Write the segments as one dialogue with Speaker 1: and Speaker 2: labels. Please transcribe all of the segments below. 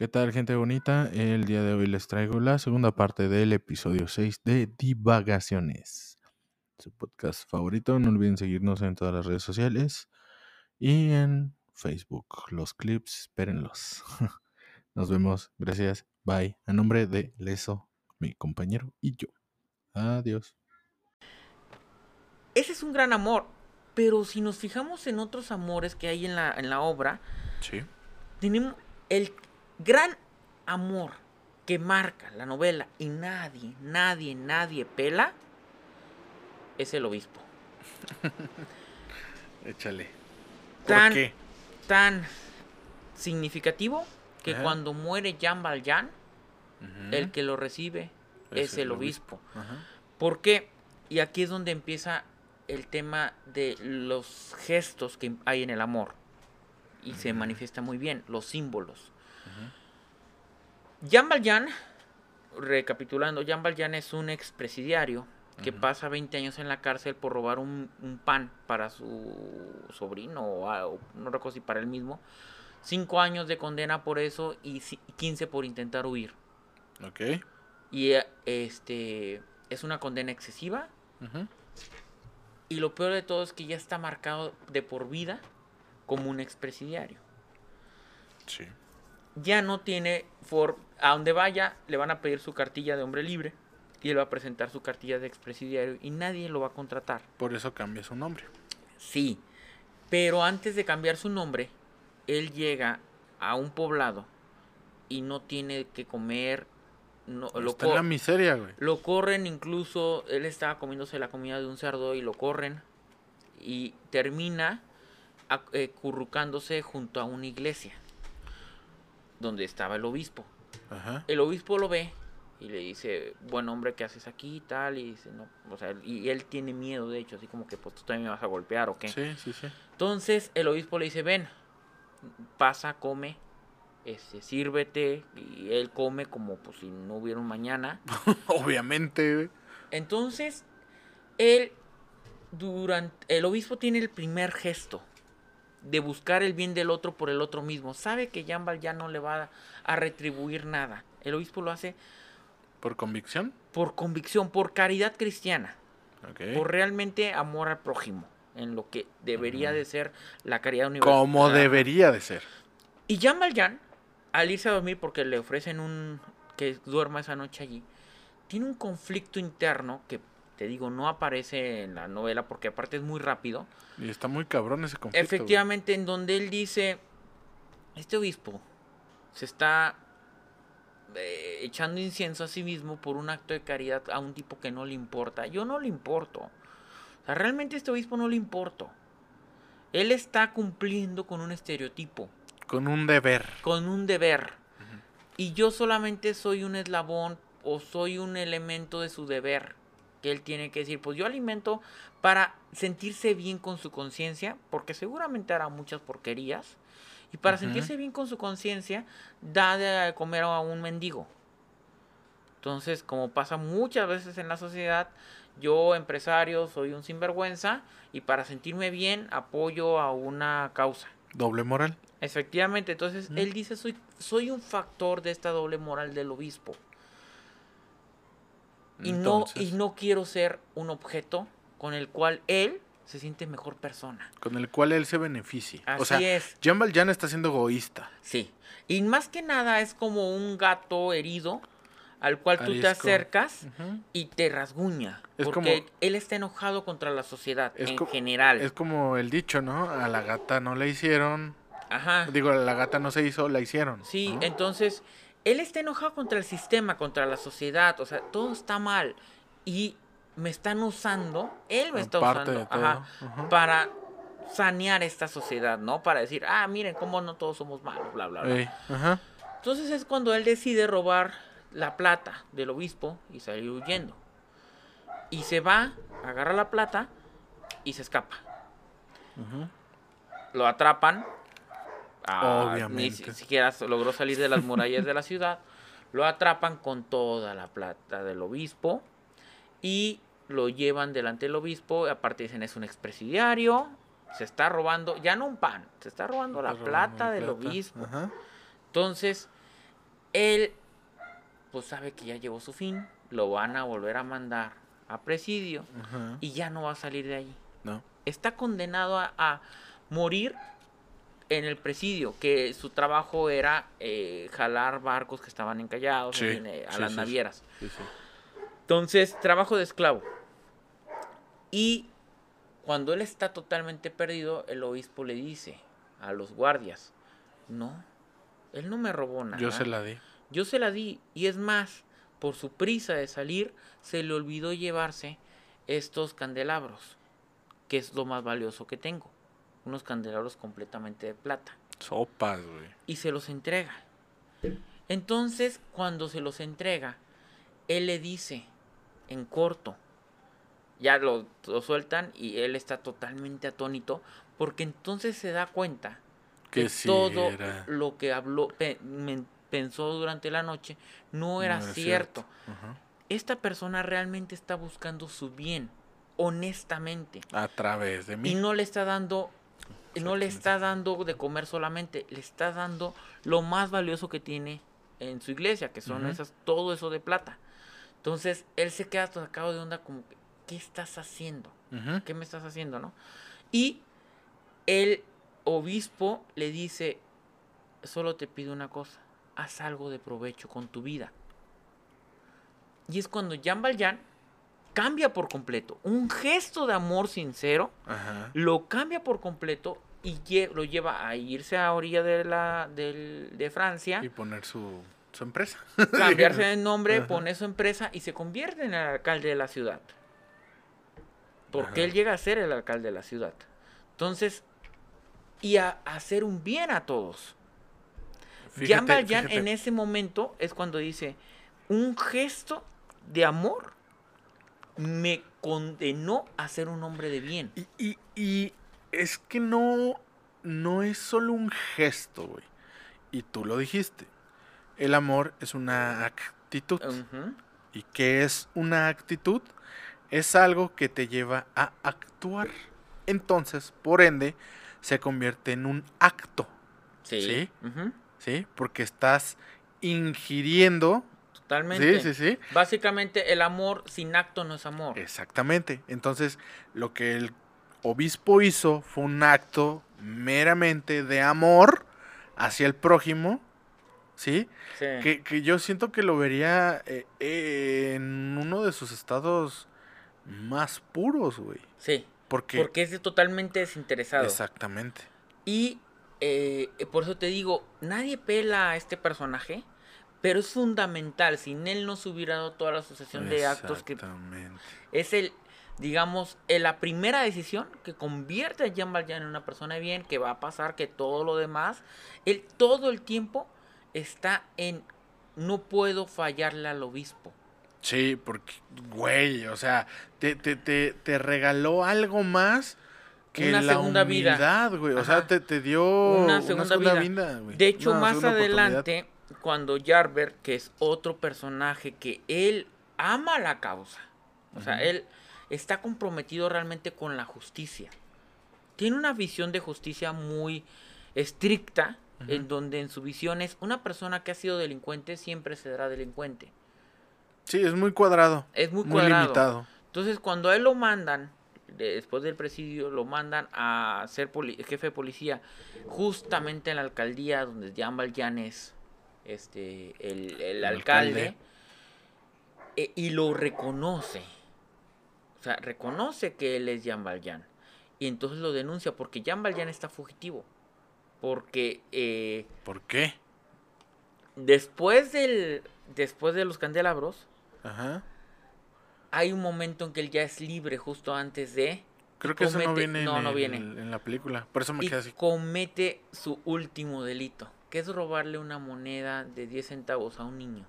Speaker 1: ¿Qué tal, gente bonita? El día de hoy les traigo la segunda parte del episodio 6 de Divagaciones. Su podcast favorito. No olviden seguirnos en todas las redes sociales y en Facebook. Los clips, espérenlos. Nos vemos. Gracias. Bye. A nombre de Leso, mi compañero y yo. Adiós.
Speaker 2: Ese es un gran amor. Pero si nos fijamos en otros amores que hay en la, en la obra,
Speaker 1: Sí.
Speaker 2: tenemos el gran amor que marca la novela y nadie, nadie, nadie pela, es el obispo.
Speaker 1: Échale.
Speaker 2: Tan, tan significativo que
Speaker 1: Ajá.
Speaker 2: cuando muere Jean Valjean, el que lo recibe es, el obispo.
Speaker 1: Ajá.
Speaker 2: ¿Por qué? Y aquí es donde empieza el tema de los gestos que hay en el amor. Y se manifiesta muy bien, los símbolos. Jean Valjean, recapitulando, Jean Valjean es un expresidiario que pasa 20 años en la cárcel por robar un, un pan para su sobrino, o, no recuerdo si para él mismo. 5 años de condena por eso y ci- 15 por intentar huir.
Speaker 1: Ok.
Speaker 2: Y eh, este es una condena excesiva. Y lo peor de todo es que ya está marcado de por vida como un expresidiario.
Speaker 1: Sí.
Speaker 2: Ya no tiene for a donde vaya le van a pedir su cartilla de hombre libre y él va a presentar su cartilla de expresidiario y nadie lo va a contratar.
Speaker 1: Por eso cambia su nombre.
Speaker 2: Sí, pero antes de cambiar su nombre, él llega a un poblado y no tiene que comer, no, lo,
Speaker 1: Está en la miseria, güey.
Speaker 2: lo corren incluso, él estaba comiéndose la comida de un cerdo y lo corren y termina ac- eh, currucándose junto a una iglesia donde estaba el obispo.
Speaker 1: Ajá.
Speaker 2: El obispo lo ve y le dice, buen hombre, ¿qué haces aquí y tal? Y dice, no, o sea, y él tiene miedo, de hecho, así como que, pues tú también me vas a golpear o qué.
Speaker 1: Sí, sí, sí.
Speaker 2: Entonces el obispo le dice, ven, pasa, come, este, sírvete, y él come como pues si no hubiera un mañana.
Speaker 1: Obviamente.
Speaker 2: Entonces, él, durante, el obispo tiene el primer gesto de buscar el bien del otro por el otro mismo. Sabe que Jean Valjean no le va a, a retribuir nada. El obispo lo hace
Speaker 1: ¿Por convicción?
Speaker 2: por convicción, por caridad cristiana, por realmente amor al prójimo, en lo que debería de ser la caridad universal.
Speaker 1: Como debería de ser.
Speaker 2: Y Jean Valjean, al irse a dormir porque le ofrecen un que duerma esa noche allí, tiene un conflicto interno que te digo no aparece en la novela porque aparte es muy rápido.
Speaker 1: Y está muy cabrón ese conflicto. güey.
Speaker 2: Efectivamente, en donde él dice, este obispo se está eh, echando incienso a sí mismo por un acto de caridad a un tipo que no le importa. Yo no le importo. O sea, realmente a este obispo no le importo. Él está cumpliendo con un estereotipo
Speaker 1: Con un deber.
Speaker 2: con un deber. Y yo solamente soy un eslabón o soy un elemento de su deber. Que él tiene que decir, pues yo alimento para sentirse bien con su conciencia, porque seguramente hará muchas porquerías. Y para sentirse bien con su conciencia, da de comer a un mendigo. Entonces, como pasa muchas veces en la sociedad, yo, empresario, soy un sinvergüenza y para sentirme bien apoyo a una causa.
Speaker 1: Doble moral.
Speaker 2: Efectivamente, entonces él dice, soy, soy un factor de esta doble moral del obispo. Y no, y no quiero ser un objeto con el cual él se siente mejor persona.
Speaker 1: Con el cual él se beneficie.
Speaker 2: Así
Speaker 1: o sea,
Speaker 2: es.
Speaker 1: Jean Valjean está siendo egoísta.
Speaker 2: Sí. Y más que nada es como un gato herido al cual tú te
Speaker 1: Arisco.
Speaker 2: acercas y te rasguña.
Speaker 1: Es
Speaker 2: porque
Speaker 1: como-
Speaker 2: él está enojado contra la sociedad en general.
Speaker 1: Es como el dicho, ¿no? A la gata no la hicieron.
Speaker 2: Ajá.
Speaker 1: Digo, a la gata no se hizo, la hicieron.
Speaker 2: Sí,
Speaker 1: ¿no?
Speaker 2: entonces él está enojado contra el sistema, contra la sociedad, o sea, todo está mal y me están usando, él me
Speaker 1: En
Speaker 2: está usando ajá, para sanear esta sociedad, ¿no? Para decir, ah, miren cómo no todos somos malos, bla, bla, bla.
Speaker 1: Ey, ajá.
Speaker 2: Entonces es cuando él decide robar la plata del obispo y salir huyendo. Y se va, agarra la plata y se escapa. Lo atrapan. Ah, Ni siquiera logró salir de las murallas de la ciudad. Lo atrapan con toda la plata del obispo. Y lo llevan delante del obispo. Aparte dicen es un expresidiario. Se está robando, ya no un pan, se está robando la plata
Speaker 1: la
Speaker 2: del
Speaker 1: plata.
Speaker 2: obispo.
Speaker 1: Ajá.
Speaker 2: Entonces, él pues sabe que ya llegó su fin, lo van a volver a mandar a presidio
Speaker 1: Ajá.
Speaker 2: y ya no va a salir de allí.
Speaker 1: No.
Speaker 2: Está condenado a, a morir en el presidio, que su trabajo era eh, jalar barcos que estaban encallados
Speaker 1: Sí,
Speaker 2: en fin, eh, a
Speaker 1: sí,
Speaker 2: las
Speaker 1: sí,
Speaker 2: navieras. Entonces, trabajo de esclavo. Y cuando él está totalmente perdido, el obispo le dice a los guardias, no, él no me robó nada.
Speaker 1: Yo se la di.
Speaker 2: Yo se la di. Y es más, por su prisa de salir, se le olvidó llevarse estos candelabros, que es lo más valioso que tengo. Unos candelabros completamente de plata.
Speaker 1: Sopas, güey.
Speaker 2: Y se los entrega. Entonces, cuando se los entrega, él le dice, en corto, ya lo, lo sueltan y él está totalmente atónito, porque entonces se da cuenta
Speaker 1: Que
Speaker 2: que
Speaker 1: sí
Speaker 2: todo
Speaker 1: era-
Speaker 2: lo que habló, pe- pensó durante la noche, no era, cierto. Esta persona realmente está buscando su bien, honestamente.
Speaker 1: A través de mí.
Speaker 2: Y no le está dando, no le está dando de comer solamente, le está dando lo más valioso que tiene en su iglesia, que son esas, todo eso de plata. Entonces, él se queda sacado de onda como, que, ¿qué estás haciendo? ¿Qué me estás haciendo, no? Y el obispo le dice, solo te pido una cosa, haz algo de provecho con tu vida. Y es cuando Jean Valjean cambia por completo, un gesto de amor sincero,
Speaker 1: Ajá.
Speaker 2: lo cambia por completo y lo lleva a irse a orilla de, la, del- de Francia,
Speaker 1: Y poner su, su empresa.
Speaker 2: cambiarse de nombre,
Speaker 1: Ajá.
Speaker 2: pone su empresa y se convierte en el alcalde de la ciudad. Porque
Speaker 1: Ajá.
Speaker 2: él llega a ser el alcalde de la ciudad. Entonces, y a, a hacer un bien a todos. Jean
Speaker 1: Fíjate,
Speaker 2: Valjean
Speaker 1: fíjate.
Speaker 2: en ese momento es cuando dice, un gesto de amor me condenó a ser un hombre de bien.
Speaker 1: Y, y- y es que no, no es solo un gesto, güey. Y tú lo dijiste. El amor es una actitud. ¿Y qué es una actitud? Es algo que te lleva a actuar. Entonces, por ende, se convierte en un acto,
Speaker 2: Sí.
Speaker 1: ¿sí? Porque estás ingiriendo.
Speaker 2: Totalmente.
Speaker 1: Sí, sí, sí.
Speaker 2: Básicamente el amor sin acto no es amor.
Speaker 1: Exactamente. Entonces, lo que el obispo hizo fue un acto meramente de amor hacia el prójimo, ¿sí?
Speaker 2: Sí.
Speaker 1: Que, que yo siento que lo vería eh, eh, en uno de sus estados más puros, güey.
Speaker 2: Sí,
Speaker 1: Porque,
Speaker 2: porque es totalmente desinteresado.
Speaker 1: exactamente.
Speaker 2: Y eh, por eso te digo, nadie pela a este personaje, pero es fundamental. Sin él no se hubiera dado toda la sucesión de actos que es el, digamos, en la primera decisión que convierte a Jean Valjean en una persona de bien, que va a pasar que todo lo demás, él todo el tiempo está en no puedo fallarle al obispo.
Speaker 1: Sí, porque, güey, o sea, te, te, te, te regaló algo más que
Speaker 2: Una
Speaker 1: la
Speaker 2: segunda vida.
Speaker 1: güey. O sea, te, te dio
Speaker 2: Una segunda vida. De hecho,
Speaker 1: Una
Speaker 2: más
Speaker 1: oportunidad.
Speaker 2: Cuando Jarber, que es otro personaje que él ama la causa, o sea, él está comprometido realmente con la justicia. Tiene una visión de justicia muy estricta, en donde en su visión es una persona que ha sido delincuente siempre será delincuente.
Speaker 1: Sí, es muy cuadrado.
Speaker 2: Es muy
Speaker 1: Muy,
Speaker 2: cuadrado.
Speaker 1: limitado.
Speaker 2: Entonces, cuando a él lo mandan, de- después del presidio, lo mandan a ser jefe de policía, justamente en la alcaldía donde Jean Valjean es este, el, el alcalde,
Speaker 1: alcalde.
Speaker 2: eh, y lo reconoce. O sea, reconoce que él es Jean Valjean. Y entonces lo denuncia porque Jean Valjean está fugitivo. Porque eh,
Speaker 1: ¿Por qué?
Speaker 2: después, del, después de los candelabros,
Speaker 1: Ajá.
Speaker 2: hay un momento en que él ya es libre justo antes de...
Speaker 1: Creo que eso no
Speaker 2: comete-
Speaker 1: viene,
Speaker 2: no,
Speaker 1: en,
Speaker 2: no viene.
Speaker 1: en la película. Por eso me
Speaker 2: y
Speaker 1: quedé así.
Speaker 2: comete su último delito, que es robarle una moneda de 10 centavos a un niño.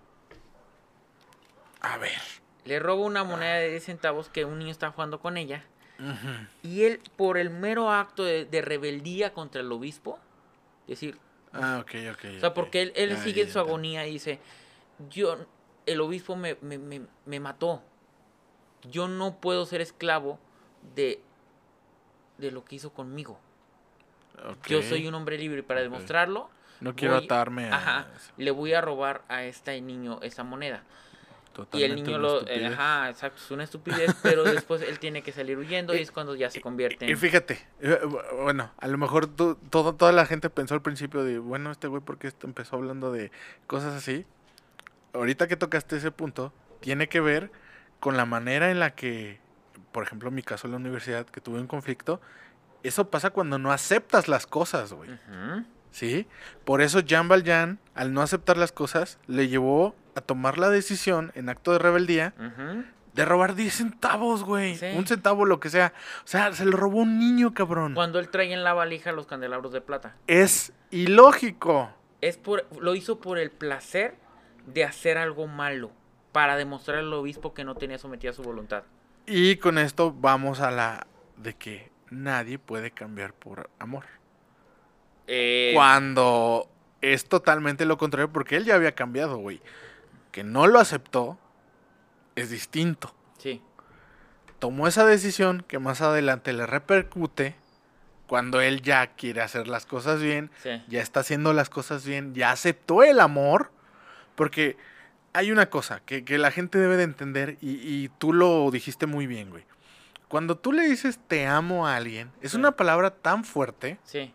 Speaker 1: A ver.
Speaker 2: Le roba una moneda de 10 centavos que un niño está jugando con ella. Y él, por el mero acto de, de rebeldía contra el obispo, es decir,
Speaker 1: Ah, ok, ok.
Speaker 2: o sea, porque él, sigue en su agonía y dice, yo, el obispo me, me, me- me mató. Yo no puedo ser esclavo de, de lo que hizo conmigo. Yo soy un hombre libre y para demostrarlo
Speaker 1: No quiero
Speaker 2: voy-
Speaker 1: atarme a...
Speaker 2: Ajá, le voy a robar a este niño esa moneda. Y el
Speaker 1: Totalmente
Speaker 2: niño lo... eh, ajá, exacto, es una estupidez, pero después él tiene que salir huyendo y es cuando ya se convierte
Speaker 1: Y
Speaker 2: en...
Speaker 1: fíjate, eh, bueno, a lo mejor tú- todo, toda la gente pensó al principio de, bueno, este güey, ¿por qué esto empezó hablando de cosas así? Ahorita que tocaste ese punto, tiene que ver con la manera en la que, por ejemplo, en mi caso en la universidad, que tuve un conflicto, eso pasa cuando no aceptas las cosas, güey. ¿Sí? Por eso Jean Valjean, al no aceptar las cosas, le llevó a tomar la decisión, en acto de rebeldía, de robar 10 centavos, güey.
Speaker 2: Sí.
Speaker 1: Un centavo, lo que sea. O sea, se lo robó un niño, cabrón.
Speaker 2: Cuando él trae en la valija los candelabros de plata.
Speaker 1: Es ilógico.
Speaker 2: Es por, lo hizo por el placer de hacer algo malo, para demostrar al obispo que no tenía sometida su voluntad.
Speaker 1: Y con esto vamos a la de que nadie puede cambiar por amor.
Speaker 2: Eh,
Speaker 1: Cuando es totalmente lo contrario, porque él ya había cambiado, güey. Que no lo aceptó es distinto.
Speaker 2: Sí,
Speaker 1: Tomó esa decisión que más adelante le repercute cuando él ya quiere hacer las cosas bien,
Speaker 2: sí.
Speaker 1: ya está haciendo las cosas bien, ya aceptó el amor, porque hay una cosa que, que la gente debe de entender y, y tú lo dijiste muy bien, güey. Cuando tú le dices te amo a alguien, es
Speaker 2: Sí.
Speaker 1: una palabra tan fuerte
Speaker 2: Sí,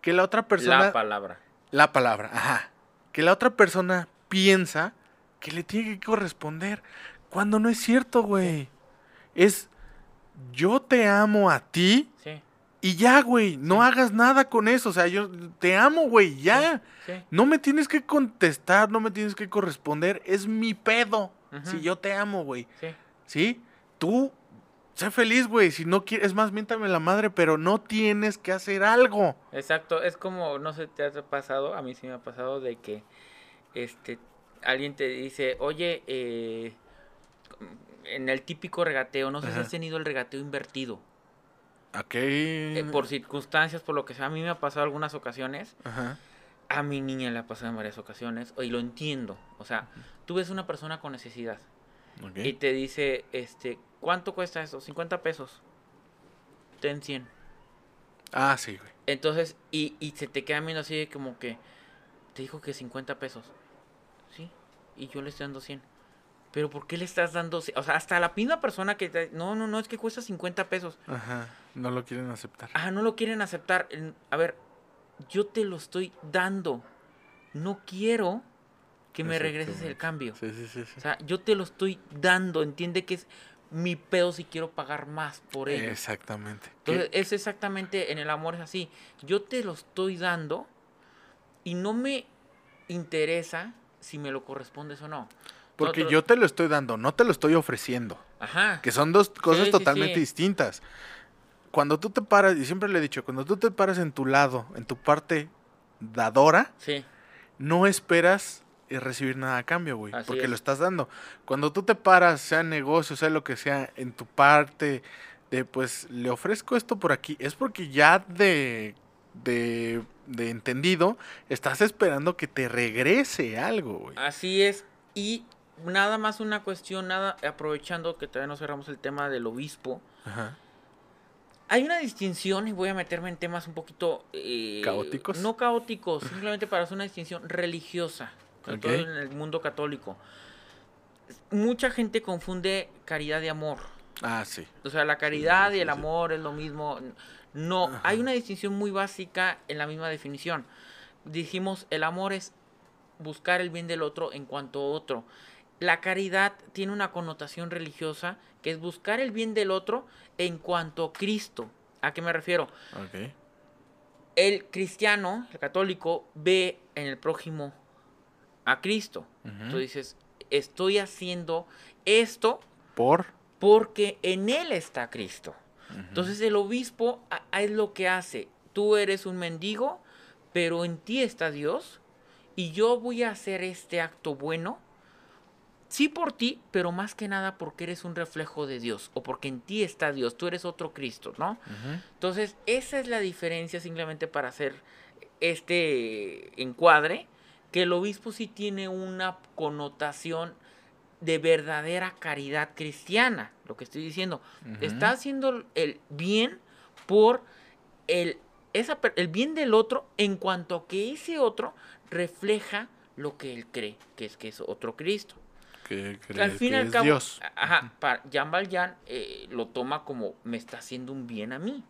Speaker 1: que la otra persona...
Speaker 2: la palabra.
Speaker 1: La palabra, ajá. Que la otra persona piensa que le tiene que corresponder. Cuando no es cierto, güey. Es yo te amo a ti
Speaker 2: Sí,
Speaker 1: y ya, güey. No
Speaker 2: Sí.
Speaker 1: hagas nada con eso. O sea, yo te amo, güey, ya.
Speaker 2: sí.
Speaker 1: No me tienes que contestar, no me tienes que corresponder. Es mi pedo. Si yo te amo, güey.
Speaker 2: Sí,
Speaker 1: ¿Sí? Tú, sé feliz, güey. Si no quieres, es más, miéntame la madre, pero no tienes que hacer algo.
Speaker 2: exacto. Es como, no sé, te ha pasado, a mí sí me ha pasado de que este alguien te dice, oye, eh, en el típico regateo, no sé si has tenido el regateo invertido.
Speaker 1: Ok.
Speaker 2: eh, por circunstancias, por lo que sea, a mí me ha pasado algunas ocasiones.
Speaker 1: Ajá.
Speaker 2: A mi niña le ha pasado en varias ocasiones. Y lo entiendo. O sea, tú ves una persona con necesidad.
Speaker 1: ok.
Speaker 2: y te dice, este, ¿cuánto cuesta eso? 50 pesos. Ten 100.
Speaker 1: Ah, sí, güey.
Speaker 2: Entonces, y, y se te queda viendo así de como que, te dijo que 50 pesos. Sí, y yo le estoy dando 100. Pero ¿por qué le estás dando? O sea, hasta la misma persona que te... No, no, no, es que cuesta 50 pesos.
Speaker 1: Ajá. No lo quieren aceptar.
Speaker 2: Ah, no lo quieren aceptar. A ver, yo te lo estoy dando. No quiero que me regreses el cambio.
Speaker 1: Sí, sí, sí. sí.
Speaker 2: O sea, yo te lo estoy dando. Entiende que es mi pedo si quiero pagar más por ello.
Speaker 1: Exactamente.
Speaker 2: Entonces, es exactamente en el amor es así. Yo te lo estoy dando y no me interesa si me lo correspondes o no.
Speaker 1: porque
Speaker 2: Nosotros-
Speaker 1: yo te lo estoy dando, no te lo estoy ofreciendo.
Speaker 2: Ajá.
Speaker 1: Que son dos cosas
Speaker 2: sí,
Speaker 1: totalmente
Speaker 2: sí.
Speaker 1: distintas. Cuando tú te paras, y siempre le he dicho, cuando tú te paras en tu lado, en tu parte dadora, no esperas eh, recibir nada a cambio, güey. Porque
Speaker 2: es.
Speaker 1: lo estás dando. Cuando tú te paras, sea negocio, sea lo que sea, en tu parte de, pues, le ofrezco esto por aquí, es porque ya de, de, de entendido, estás esperando que te regrese algo, güey.
Speaker 2: así es. Y nada más una cuestión, nada, aprovechando que todavía no cerramos el tema del obispo.
Speaker 1: Ajá.
Speaker 2: Hay una distinción, y voy a meterme en temas un poquito... eh,
Speaker 1: ¿Caóticos?
Speaker 2: No caóticos, simplemente para hacer una distinción religiosa, sobre todo en el mundo católico. Mucha gente confunde caridad y amor.
Speaker 1: Ah, sí.
Speaker 2: O sea, la caridad
Speaker 1: sí,
Speaker 2: y el
Speaker 1: sí.
Speaker 2: amor es lo mismo. No,
Speaker 1: Ajá.
Speaker 2: hay una distinción muy básica en la misma definición. Dijimos, el amor es buscar el bien del otro en cuanto a otro. La caridad tiene una connotación religiosa que es buscar el bien del otro en cuanto a Cristo. ¿A qué me refiero? El cristiano, el católico, ve en el prójimo a Cristo. Tú dices, estoy haciendo esto
Speaker 1: Por.
Speaker 2: porque en él está Cristo. Entonces el obispo a- a- es lo que hace. Tú eres un mendigo, pero en ti está Dios. Y yo voy a hacer este acto bueno. Sí por ti, pero más que nada porque eres un reflejo de Dios. O porque en ti está Dios. Tú eres otro Cristo, ¿no? Entonces esa es la diferencia simplemente para hacer este encuadre. Que el obispo sí tiene una connotación de verdadera caridad cristiana. Lo que estoy diciendo. Está haciendo el bien por el esa, el bien del otro en cuanto a que ese otro refleja lo que él cree, que es que es otro Cristo.
Speaker 1: Que,
Speaker 2: al fin y al cabo, Dios. Ajá, para Jean Valjean eh, lo toma como me está haciendo un bien a mí.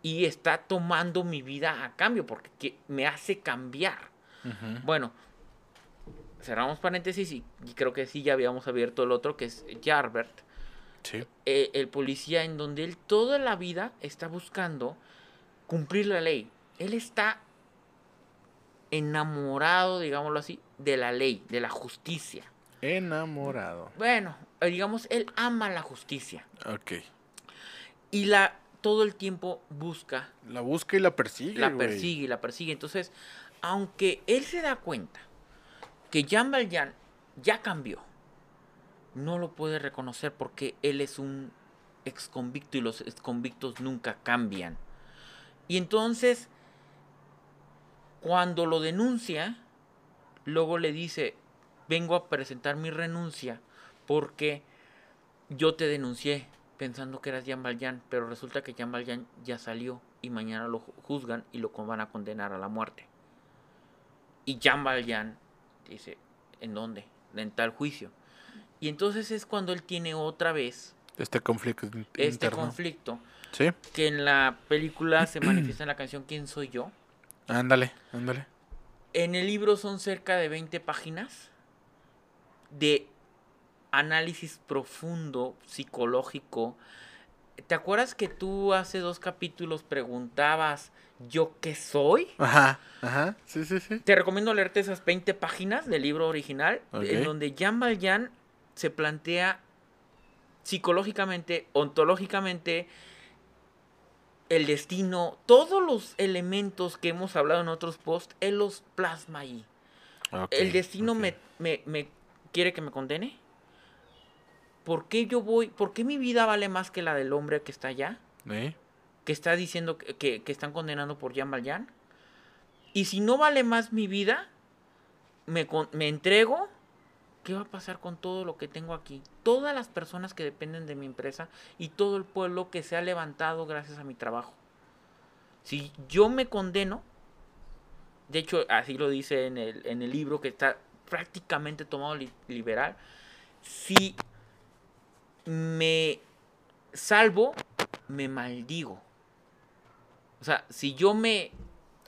Speaker 2: Y está tomando mi vida a cambio porque me hace cambiar. Bueno, cerramos paréntesis y, creo que sí ya habíamos abierto el otro que es Jarbert. Sí. Eh, el policía en donde él toda la vida está buscando cumplir la ley. Él está enamorado, digámoslo así, de la ley, de la justicia.
Speaker 1: Enamorado.
Speaker 2: Bueno, eh, digamos, él ama la justicia.
Speaker 1: Ok.
Speaker 2: Y la todo el tiempo busca.
Speaker 1: La busca y la persigue.
Speaker 2: La persigue y la persigue. Entonces, aunque él se da cuenta que Jean Valjean ya cambió, no lo puede reconocer porque él es un ex convicto y los ex convictos nunca cambian. Y entonces, cuando lo denuncia, luego le dice, vengo a presentar mi renuncia porque yo te denuncié pensando que eras Jean Valjean, pero resulta que Jean Valjean ya salió y mañana lo juzgan y lo van a condenar a la muerte. Y Jean Valjean dice, ¿en dónde? En tal juicio. Y entonces es cuando él tiene otra vez
Speaker 1: este conflicto.
Speaker 2: Este conflicto. Sí. Que en la película se manifiesta en la canción ¿Quién soy yo?
Speaker 1: Ándale, ándale.
Speaker 2: En el libro son cerca de 20 páginas de análisis profundo, psicológico. ¿Te acuerdas que tú hace dos capítulos preguntabas yo qué soy?
Speaker 1: Ajá, ajá, sí, sí, sí.
Speaker 2: Te recomiendo leerte esas 20 páginas del libro original, en donde Jean Valjean se plantea psicológicamente, ontológicamente, el destino, todos los elementos que hemos hablado en otros posts, él los plasma ahí. el destino me, me, quiere que me condene. ¿Por qué yo voy? ¿Por qué mi vida vale más que la del hombre que está allá? Que está diciendo que, que, están condenando por Jean Valjean. Y si no vale más mi vida, me, me entrego ¿Qué va a pasar con todo lo que tengo aquí? Todas las personas que dependen de mi empresa y todo el pueblo que se ha levantado gracias a mi trabajo. Si yo me condeno, de hecho así lo dice en el, en el libro que está prácticamente tomado liberal, si me salvo, me maldigo. O sea, si yo me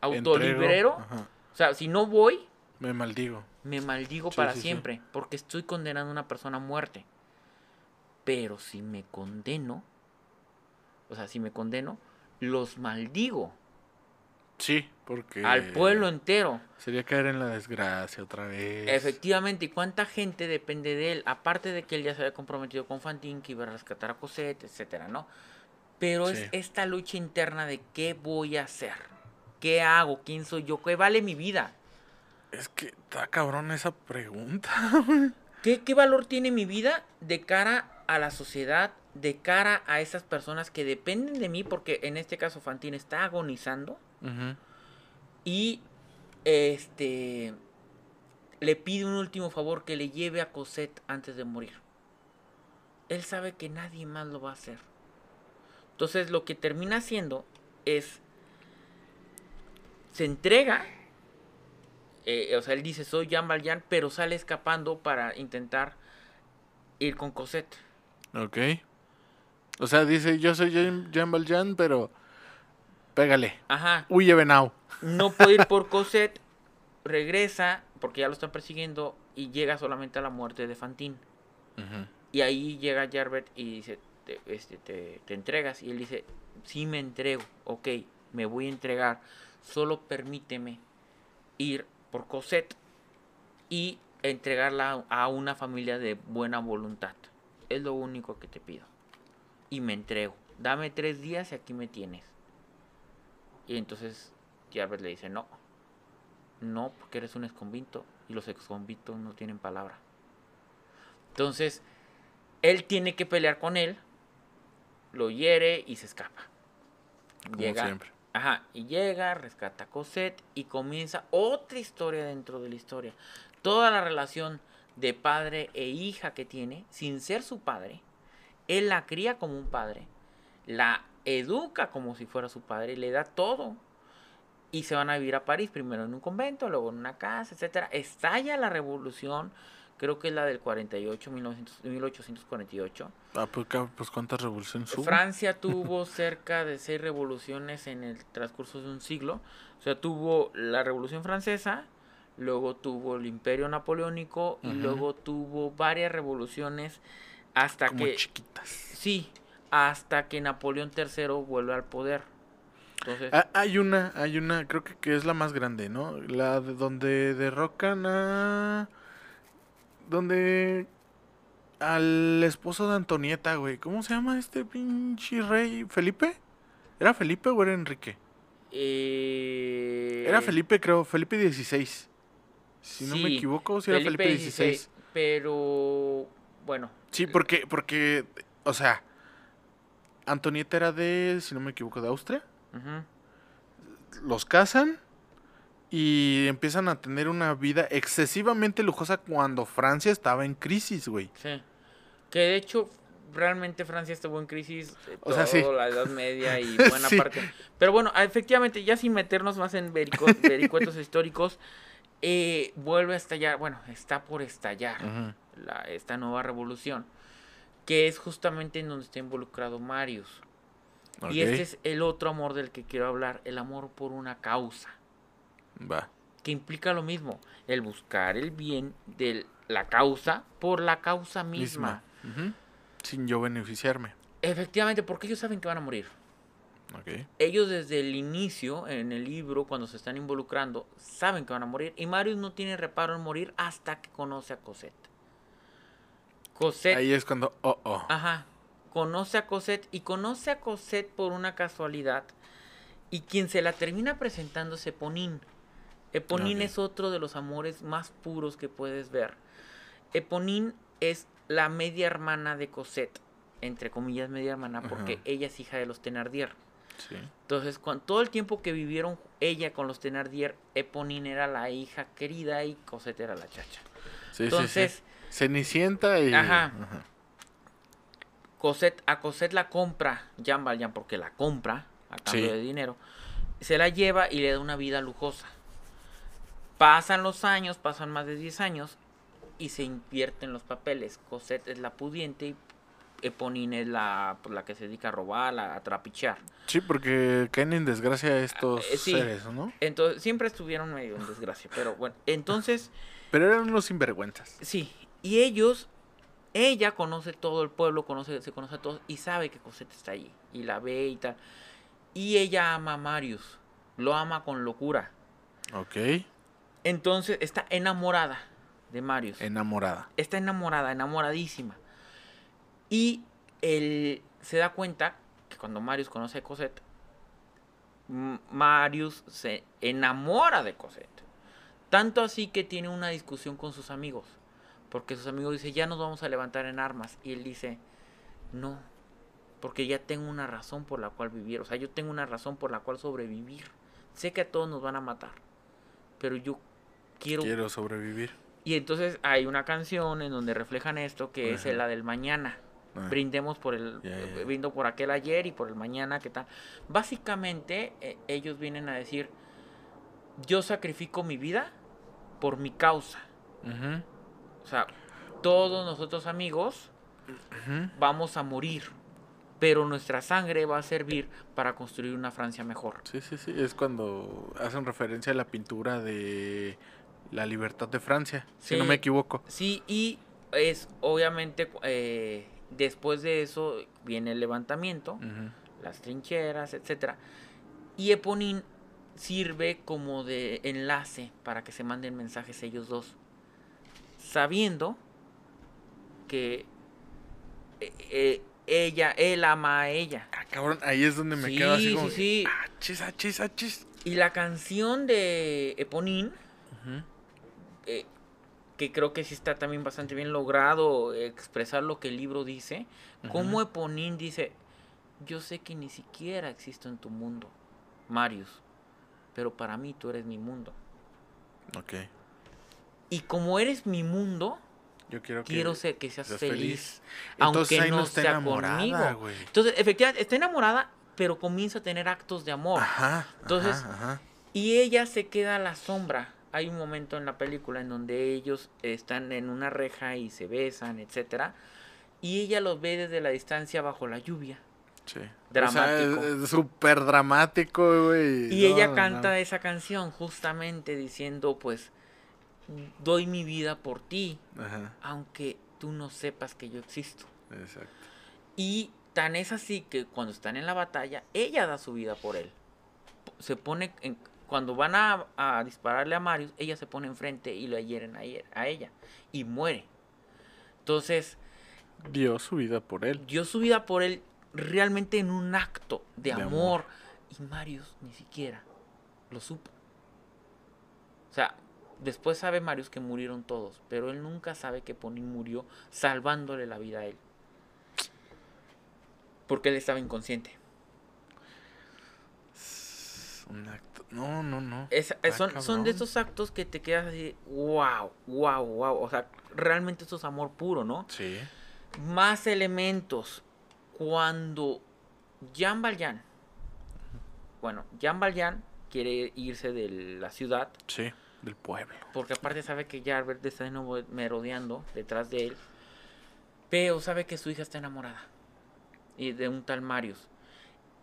Speaker 2: autolibrero, o sea, si no voy,
Speaker 1: me maldigo
Speaker 2: me maldigo para siempre, porque estoy condenando a una persona a muerte. Pero si me condeno, o sea, si me condeno, los maldigo.
Speaker 1: Sí, porque...
Speaker 2: Al pueblo entero.
Speaker 1: Sería caer en la desgracia otra vez.
Speaker 2: Efectivamente, ¿y cuánta gente depende de él? Aparte de que él ya se había comprometido con Fantín, que iba a rescatar a Cosette, etcétera, ¿no? Pero es esta lucha interna de qué voy a hacer, qué hago, quién soy yo, qué vale mi vida.
Speaker 1: Es que está cabrón esa pregunta.
Speaker 2: ¿Qué, ¿Qué valor tiene mi vida de cara a la sociedad, de cara a esas personas que dependen de mí? Porque en este caso Fantine está agonizando. Y este le pide un último favor que le lleve a Cosette antes de morir. Él sabe que nadie más lo va a hacer. Entonces lo que termina haciendo es se entrega eh, o sea, él dice, soy Jean Valjean, pero sale escapando para intentar ir con Cosette.
Speaker 1: Ok. O sea, dice, yo soy Jean Valjean, pero pégale.
Speaker 2: Ajá.
Speaker 1: Huye Venao.
Speaker 2: No puede ir por Cosette, regresa, porque ya lo están persiguiendo, y llega solamente a la muerte de Fantine. Y ahí llega Jarbert y dice, te, este, te, entregas. Y él dice, sí me entrego, ok, me voy a entregar, solo permíteme ir por Cosette y entregarla a una familia de buena voluntad. Es lo único que te pido. Y me entrego. Dame tres días y aquí me tienes. Y entonces Jarvis le dice, no. No, porque eres un exconvicto y los exconvictos no tienen palabra. Entonces, él tiene que pelear con él, lo hiere y se escapa.
Speaker 1: Como Llega, siempre.
Speaker 2: Ajá, y llega, rescata a Cosette y comienza otra historia dentro de la historia. Toda la relación de padre e hija que tiene, sin ser su padre, él la cría como un padre, la educa como si fuera su padre, le da todo y se van a vivir a París, primero en un convento, luego en una casa, etcétera. Estalla la revolución, creo que es la del 48, 1900, 1848.
Speaker 1: Ah, pues, pues ¿cuántas revoluciones hubo?
Speaker 2: Francia tuvo cerca de seis revoluciones en el transcurso de un siglo. O sea, tuvo la Revolución Francesa, luego tuvo el Imperio Napoleónico y
Speaker 1: Ujú.
Speaker 2: luego tuvo varias revoluciones hasta
Speaker 1: Como
Speaker 2: que
Speaker 1: chiquitas.
Speaker 2: sí, hasta que Napoleón III vuelve al poder. Entonces,
Speaker 1: Ah, hay una, hay una, creo que, que es la más grande, ¿no? La de donde derrocan a... Donde... Al esposo de Antonieta, güey. ¿Cómo se llama este pinche rey? ¿Felipe? ¿Era Felipe o era Enrique?
Speaker 2: eh,
Speaker 1: Era Felipe, creo. Felipe XVI. Si no me equivoco, si era Felipe XVI.
Speaker 2: Pero bueno,
Speaker 1: Sí, porque, porque, o sea, Antonieta era de, si no me equivoco, de Austria. Los casan y empiezan a tener una vida excesivamente lujosa cuando Francia estaba en crisis, güey.
Speaker 2: sí. Que de hecho realmente Francia estuvo en crisis eh,
Speaker 1: O sea, sí.
Speaker 2: la Edad Media y buena
Speaker 1: Sí.
Speaker 2: parte. Pero bueno, efectivamente, ya sin meternos más en vericuetos históricos, eh, vuelve a estallar, bueno, está por estallar la- esta nueva revolución, que es justamente en donde está involucrado Marius. Y este es el otro amor del que quiero hablar, el amor por una causa,
Speaker 1: Va.
Speaker 2: que implica lo mismo, el buscar el bien de la causa por la causa misma.
Speaker 1: Misma. Sin yo beneficiarme.
Speaker 2: Efectivamente, porque ellos saben que van a morir.
Speaker 1: Ok.
Speaker 2: Ellos desde el inicio, en el libro, cuando se están involucrando, saben que van a morir. Y Marius no tiene reparo en morir hasta que conoce a Cosette. Cosette,
Speaker 1: Ahí es cuando, oh, oh.
Speaker 2: ajá, conoce a Cosette y conoce a Cosette por una casualidad. Y quien se la termina presentando es Eponine. Eponine
Speaker 1: Ok.
Speaker 2: es otro de los amores más puros que puedes ver. Eponine es la media hermana de Cosette, entre comillas media hermana, porque ella es hija de los Thenardier.
Speaker 1: Sí.
Speaker 2: Entonces, con todo el tiempo que vivieron ella con los Thenardier, Eponine era la hija querida y Cosette era la chacha.
Speaker 1: Sí,
Speaker 2: Entonces,
Speaker 1: sí, sí. Cenicienta y...
Speaker 2: Ajá. Cosette, a Cosette la compra Jean Valjean porque la compra a cambio de dinero. Se la lleva y le da una vida lujosa. Pasan los años, pasan más de 10 años y se invierten los papeles. Cosette es la pudiente y Eponine es la, pues, la que se dedica a robar, a, a trapichear.
Speaker 1: Sí, porque caen en desgracia estos
Speaker 2: Eh, sí.
Speaker 1: seres, ¿no?
Speaker 2: Entonces, siempre estuvieron medio en desgracia, pero bueno, entonces,
Speaker 1: Pero eran unos sinvergüenzas.
Speaker 2: sí, y ellos, ella conoce todo el pueblo, conoce, se conoce a todos y sabe que Cosette está allí y la ve y tal. Y ella ama a Marius, lo ama con locura.
Speaker 1: Ok.
Speaker 2: Entonces, está enamorada de Marius.
Speaker 1: Enamorada.
Speaker 2: Está enamorada, enamoradísima. Y él se da cuenta que cuando Marius conoce a Cosette, Marius se enamora de Cosette. Tanto así que tiene una discusión con sus amigos. Porque sus amigos dicen, ya nos vamos a levantar en armas. Y él dice, no, porque ya tengo una razón por la cual vivir. O sea, yo tengo una razón por la cual sobrevivir. Sé que a todos nos van a matar. Pero yo quiero
Speaker 1: Quiero sobrevivir.
Speaker 2: y entonces hay una canción en donde reflejan esto que es la del mañana.
Speaker 1: Ah.
Speaker 2: Brindemos por el brindo por aquel ayer y por el mañana, ¿qué tal? Básicamente eh, ellos vienen a decir yo sacrifico mi vida por mi causa. O sea, todos nosotros amigos vamos a morir, pero nuestra sangre va a servir para construir una Francia mejor.
Speaker 1: Sí, sí, sí. Es cuando hacen referencia a la pintura de la libertad de Francia, si no
Speaker 2: Sí.
Speaker 1: me equivoco.
Speaker 2: Sí, y es obviamente eh, después de eso viene el levantamiento. Las trincheras, etcétera. Y Eponín sirve como de enlace para que se manden mensajes ellos dos, sabiendo que eh, eh, ella, él ama a ella.
Speaker 1: Ah, cabrón, ahí es donde me
Speaker 2: Sí,
Speaker 1: quedo así
Speaker 2: sí,
Speaker 1: como. que,
Speaker 2: sí.
Speaker 1: Achis, achis, achis.
Speaker 2: Y la canción de Eponín. Eh, que creo que sí está también bastante bien logrado expresar lo que el libro dice, como. Eponín dice, yo sé que ni siquiera existo en tu mundo, Marius, pero para mí tú eres mi mundo.
Speaker 1: Ok.
Speaker 2: Y como eres mi mundo,
Speaker 1: Yo quiero que.
Speaker 2: quiero ser, que seas
Speaker 1: seas
Speaker 2: feliz,
Speaker 1: Entonces
Speaker 2: aunque no
Speaker 1: está
Speaker 2: sea
Speaker 1: enamorada,
Speaker 2: conmigo.
Speaker 1: güey.
Speaker 2: Entonces, efectivamente, está enamorada, pero comienza a tener actos de amor.
Speaker 1: Ajá.
Speaker 2: Entonces,
Speaker 1: ajá, ajá.
Speaker 2: Y ella se queda a la sombra. Hay un momento en la película en donde ellos están en una reja y se besan, etcétera, y ella los ve desde la distancia bajo la lluvia.
Speaker 1: Sí.
Speaker 2: Dramático.
Speaker 1: O sea, súper dramático, güey.
Speaker 2: Y
Speaker 1: No,
Speaker 2: ella canta
Speaker 1: no.
Speaker 2: esa canción justamente diciendo, pues, doy mi vida por ti,
Speaker 1: Ajá,
Speaker 2: aunque tú no sepas que yo existo.
Speaker 1: exacto.
Speaker 2: Y tan es así que cuando están en la batalla, ella da su vida por él. Se pone, en- cuando van a, a dispararle a Marius, ella se pone enfrente y le hieren a, a ella. Y muere. Entonces,
Speaker 1: Dio su vida por él.
Speaker 2: dio su vida por él realmente en un acto de,
Speaker 1: De
Speaker 2: amor.
Speaker 1: amor.
Speaker 2: Y Marius ni siquiera lo supo. O sea, después sabe Marius que murieron todos, pero él nunca sabe que Ponin murió salvándole la vida a él. Porque él estaba inconsciente.
Speaker 1: Un acto. No, no, no.
Speaker 2: Es- son, son de esos actos que te quedas así, wow, wow, wow. O sea, realmente esto es amor puro, ¿no?
Speaker 1: Sí.
Speaker 2: Más elementos. Cuando Jean Valjean, bueno, Jean Valjean quiere irse de la ciudad,
Speaker 1: Sí. Del pueblo.
Speaker 2: porque aparte sabe que Jarbert está de nuevo merodeando detrás de él, pero sabe que su hija está enamorada y de un tal Marius.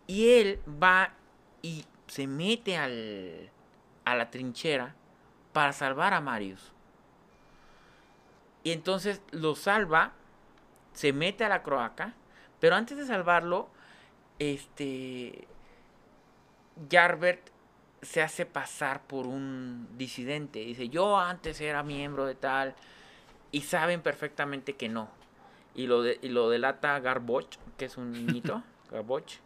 Speaker 2: Y él va y se mete al, a la trinchera para salvar a Marius. Y entonces lo salva, se mete a la croaca, pero antes de salvarlo, este Jarbert se hace pasar por un disidente. Dice, yo antes era miembro de tal. Y saben perfectamente que no. Y lo, de, y lo delata Garboch, que es un niñito. Garboch.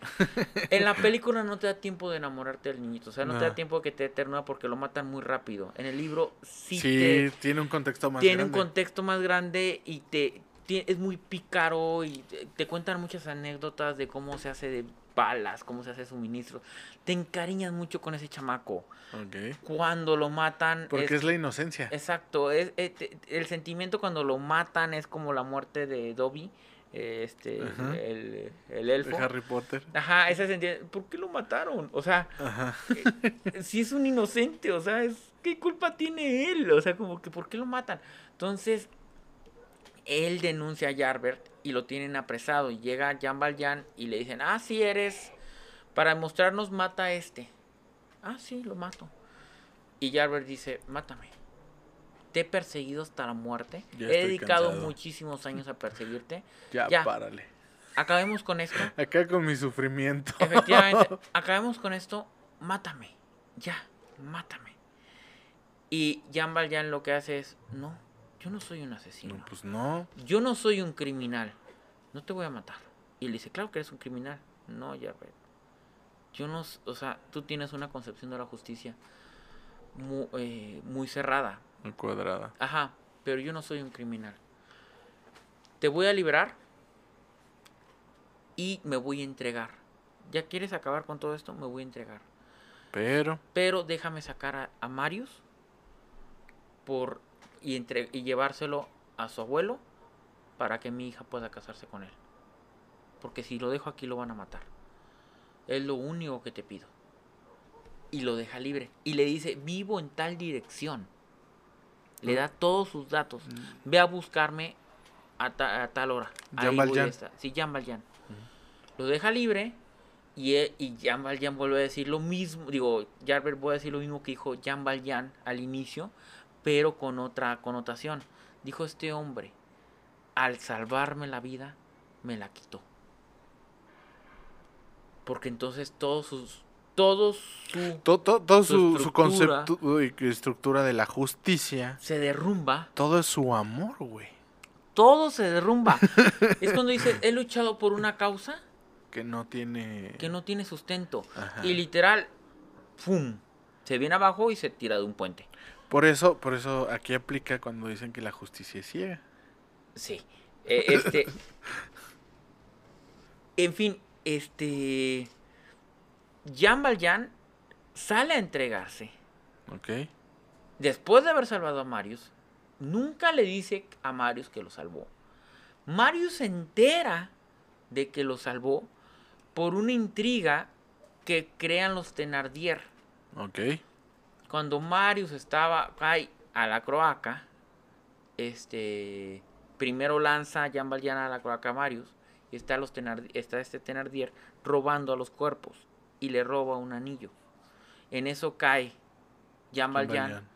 Speaker 2: En la película no te da tiempo de enamorarte del niñito. O sea, no, te da tiempo que te dé ternura porque lo matan muy rápido. En el libro sí,
Speaker 1: Sí,
Speaker 2: te,
Speaker 1: tiene un contexto más
Speaker 2: tiene
Speaker 1: grande.
Speaker 2: un contexto más grande y te, es muy pícaro y te, te cuentan muchas anécdotas de cómo se hace de balas, cómo se hace suministro. Te encariñas mucho con ese chamaco.
Speaker 1: Ok.
Speaker 2: Cuando lo matan
Speaker 1: Porque
Speaker 2: es-
Speaker 1: es, la inocencia.
Speaker 2: exacto, es, eh, el sentimiento cuando lo matan es como la muerte de Dobby, este el, el elfo.
Speaker 1: Harry Potter.
Speaker 2: Ajá, ese sentimiento, ¿por qué lo mataron? O sea,
Speaker 1: Ajá.
Speaker 2: si es un inocente, o sea, es, ¿qué culpa tiene él? O sea, como que ¿por qué lo matan? Entonces, él denuncia a Jarbert y lo tienen apresado. Y llega Jean Valjean y le dicen, ah, sí eres, para mostrarnos mata a este. Ah, sí, lo mato. Y Jarbert dice, mátame. Te he perseguido hasta la muerte.
Speaker 1: Ya
Speaker 2: he dedicado
Speaker 1: cansado.
Speaker 2: muchísimos años a perseguirte.
Speaker 1: Ya,
Speaker 2: Ya.
Speaker 1: párale.
Speaker 2: Acabemos con esto.
Speaker 1: Acá con mi sufrimiento.
Speaker 2: Efectivamente, acabemos con esto, mátame, ya, mátame. Y Jean Valjean lo que hace es, no, yo no soy un asesino,
Speaker 1: No, pues no.
Speaker 2: yo no soy un criminal, no te voy a matar. Y le dice, claro que eres un criminal, no, Jarbet. Yo no, o sea, tú tienes una concepción de la justicia muy, eh, muy cerrada,
Speaker 1: Muy cuadrada.
Speaker 2: Ajá, pero yo no soy un criminal. Te voy a liberar y me voy a entregar. ¿Ya quieres acabar con todo esto? Me voy a entregar.
Speaker 1: Pero.
Speaker 2: Pero déjame sacar a, a Marius por, y, entre, y llevárselo a su abuelo para que mi hija pueda casarse con él. Porque si lo dejo aquí lo van a matar. Es lo único que te pido. Y lo deja libre. Y le dice, vivo en tal dirección. Le da todos sus datos. Ve a buscarme a, ta- a tal hora.
Speaker 1: Jean
Speaker 2: Ahí voy a estar. Sí, Jean Valjean. Lo deja libre y, e- y Jean Valjean vuelve a decir lo mismo. Digo, Jarbert vuelve a decir lo mismo que dijo Jean Valjean al inicio, pero con otra connotación. Dijo este hombre, al salvarme la vida, me la quitó. Porque entonces todos sus... Su...
Speaker 1: Todo, todo, todo
Speaker 2: Su estructura.
Speaker 1: concepto y estructura de la justicia.
Speaker 2: Se derrumba
Speaker 1: Todo es su amor, güey.
Speaker 2: todo se derrumba. es cuando dice, he luchado por una causa
Speaker 1: Que no tiene.
Speaker 2: que no tiene sustento.
Speaker 1: Ajá.
Speaker 2: Y literal, ¡pum! Se viene abajo y se tira de un puente.
Speaker 1: Por eso, por eso aquí aplica cuando dicen que la justicia es ciega.
Speaker 2: Sí. Eh, este. en fin, este. Jean Valjean sale a entregarse.
Speaker 1: ¿Ok?
Speaker 2: Después de haber salvado a Marius, nunca le dice a Marius que lo salvó. Marius se entera de que lo salvó por una intriga que crean los Thenardier.
Speaker 1: Ok.
Speaker 2: Cuando Marius estaba cae a la croaca, este primero lanza a Jean Valjean a la croaca a Marius y está, los está este Thenardier robando a los cuerpos y le roba un anillo. En eso cae Jean Valjean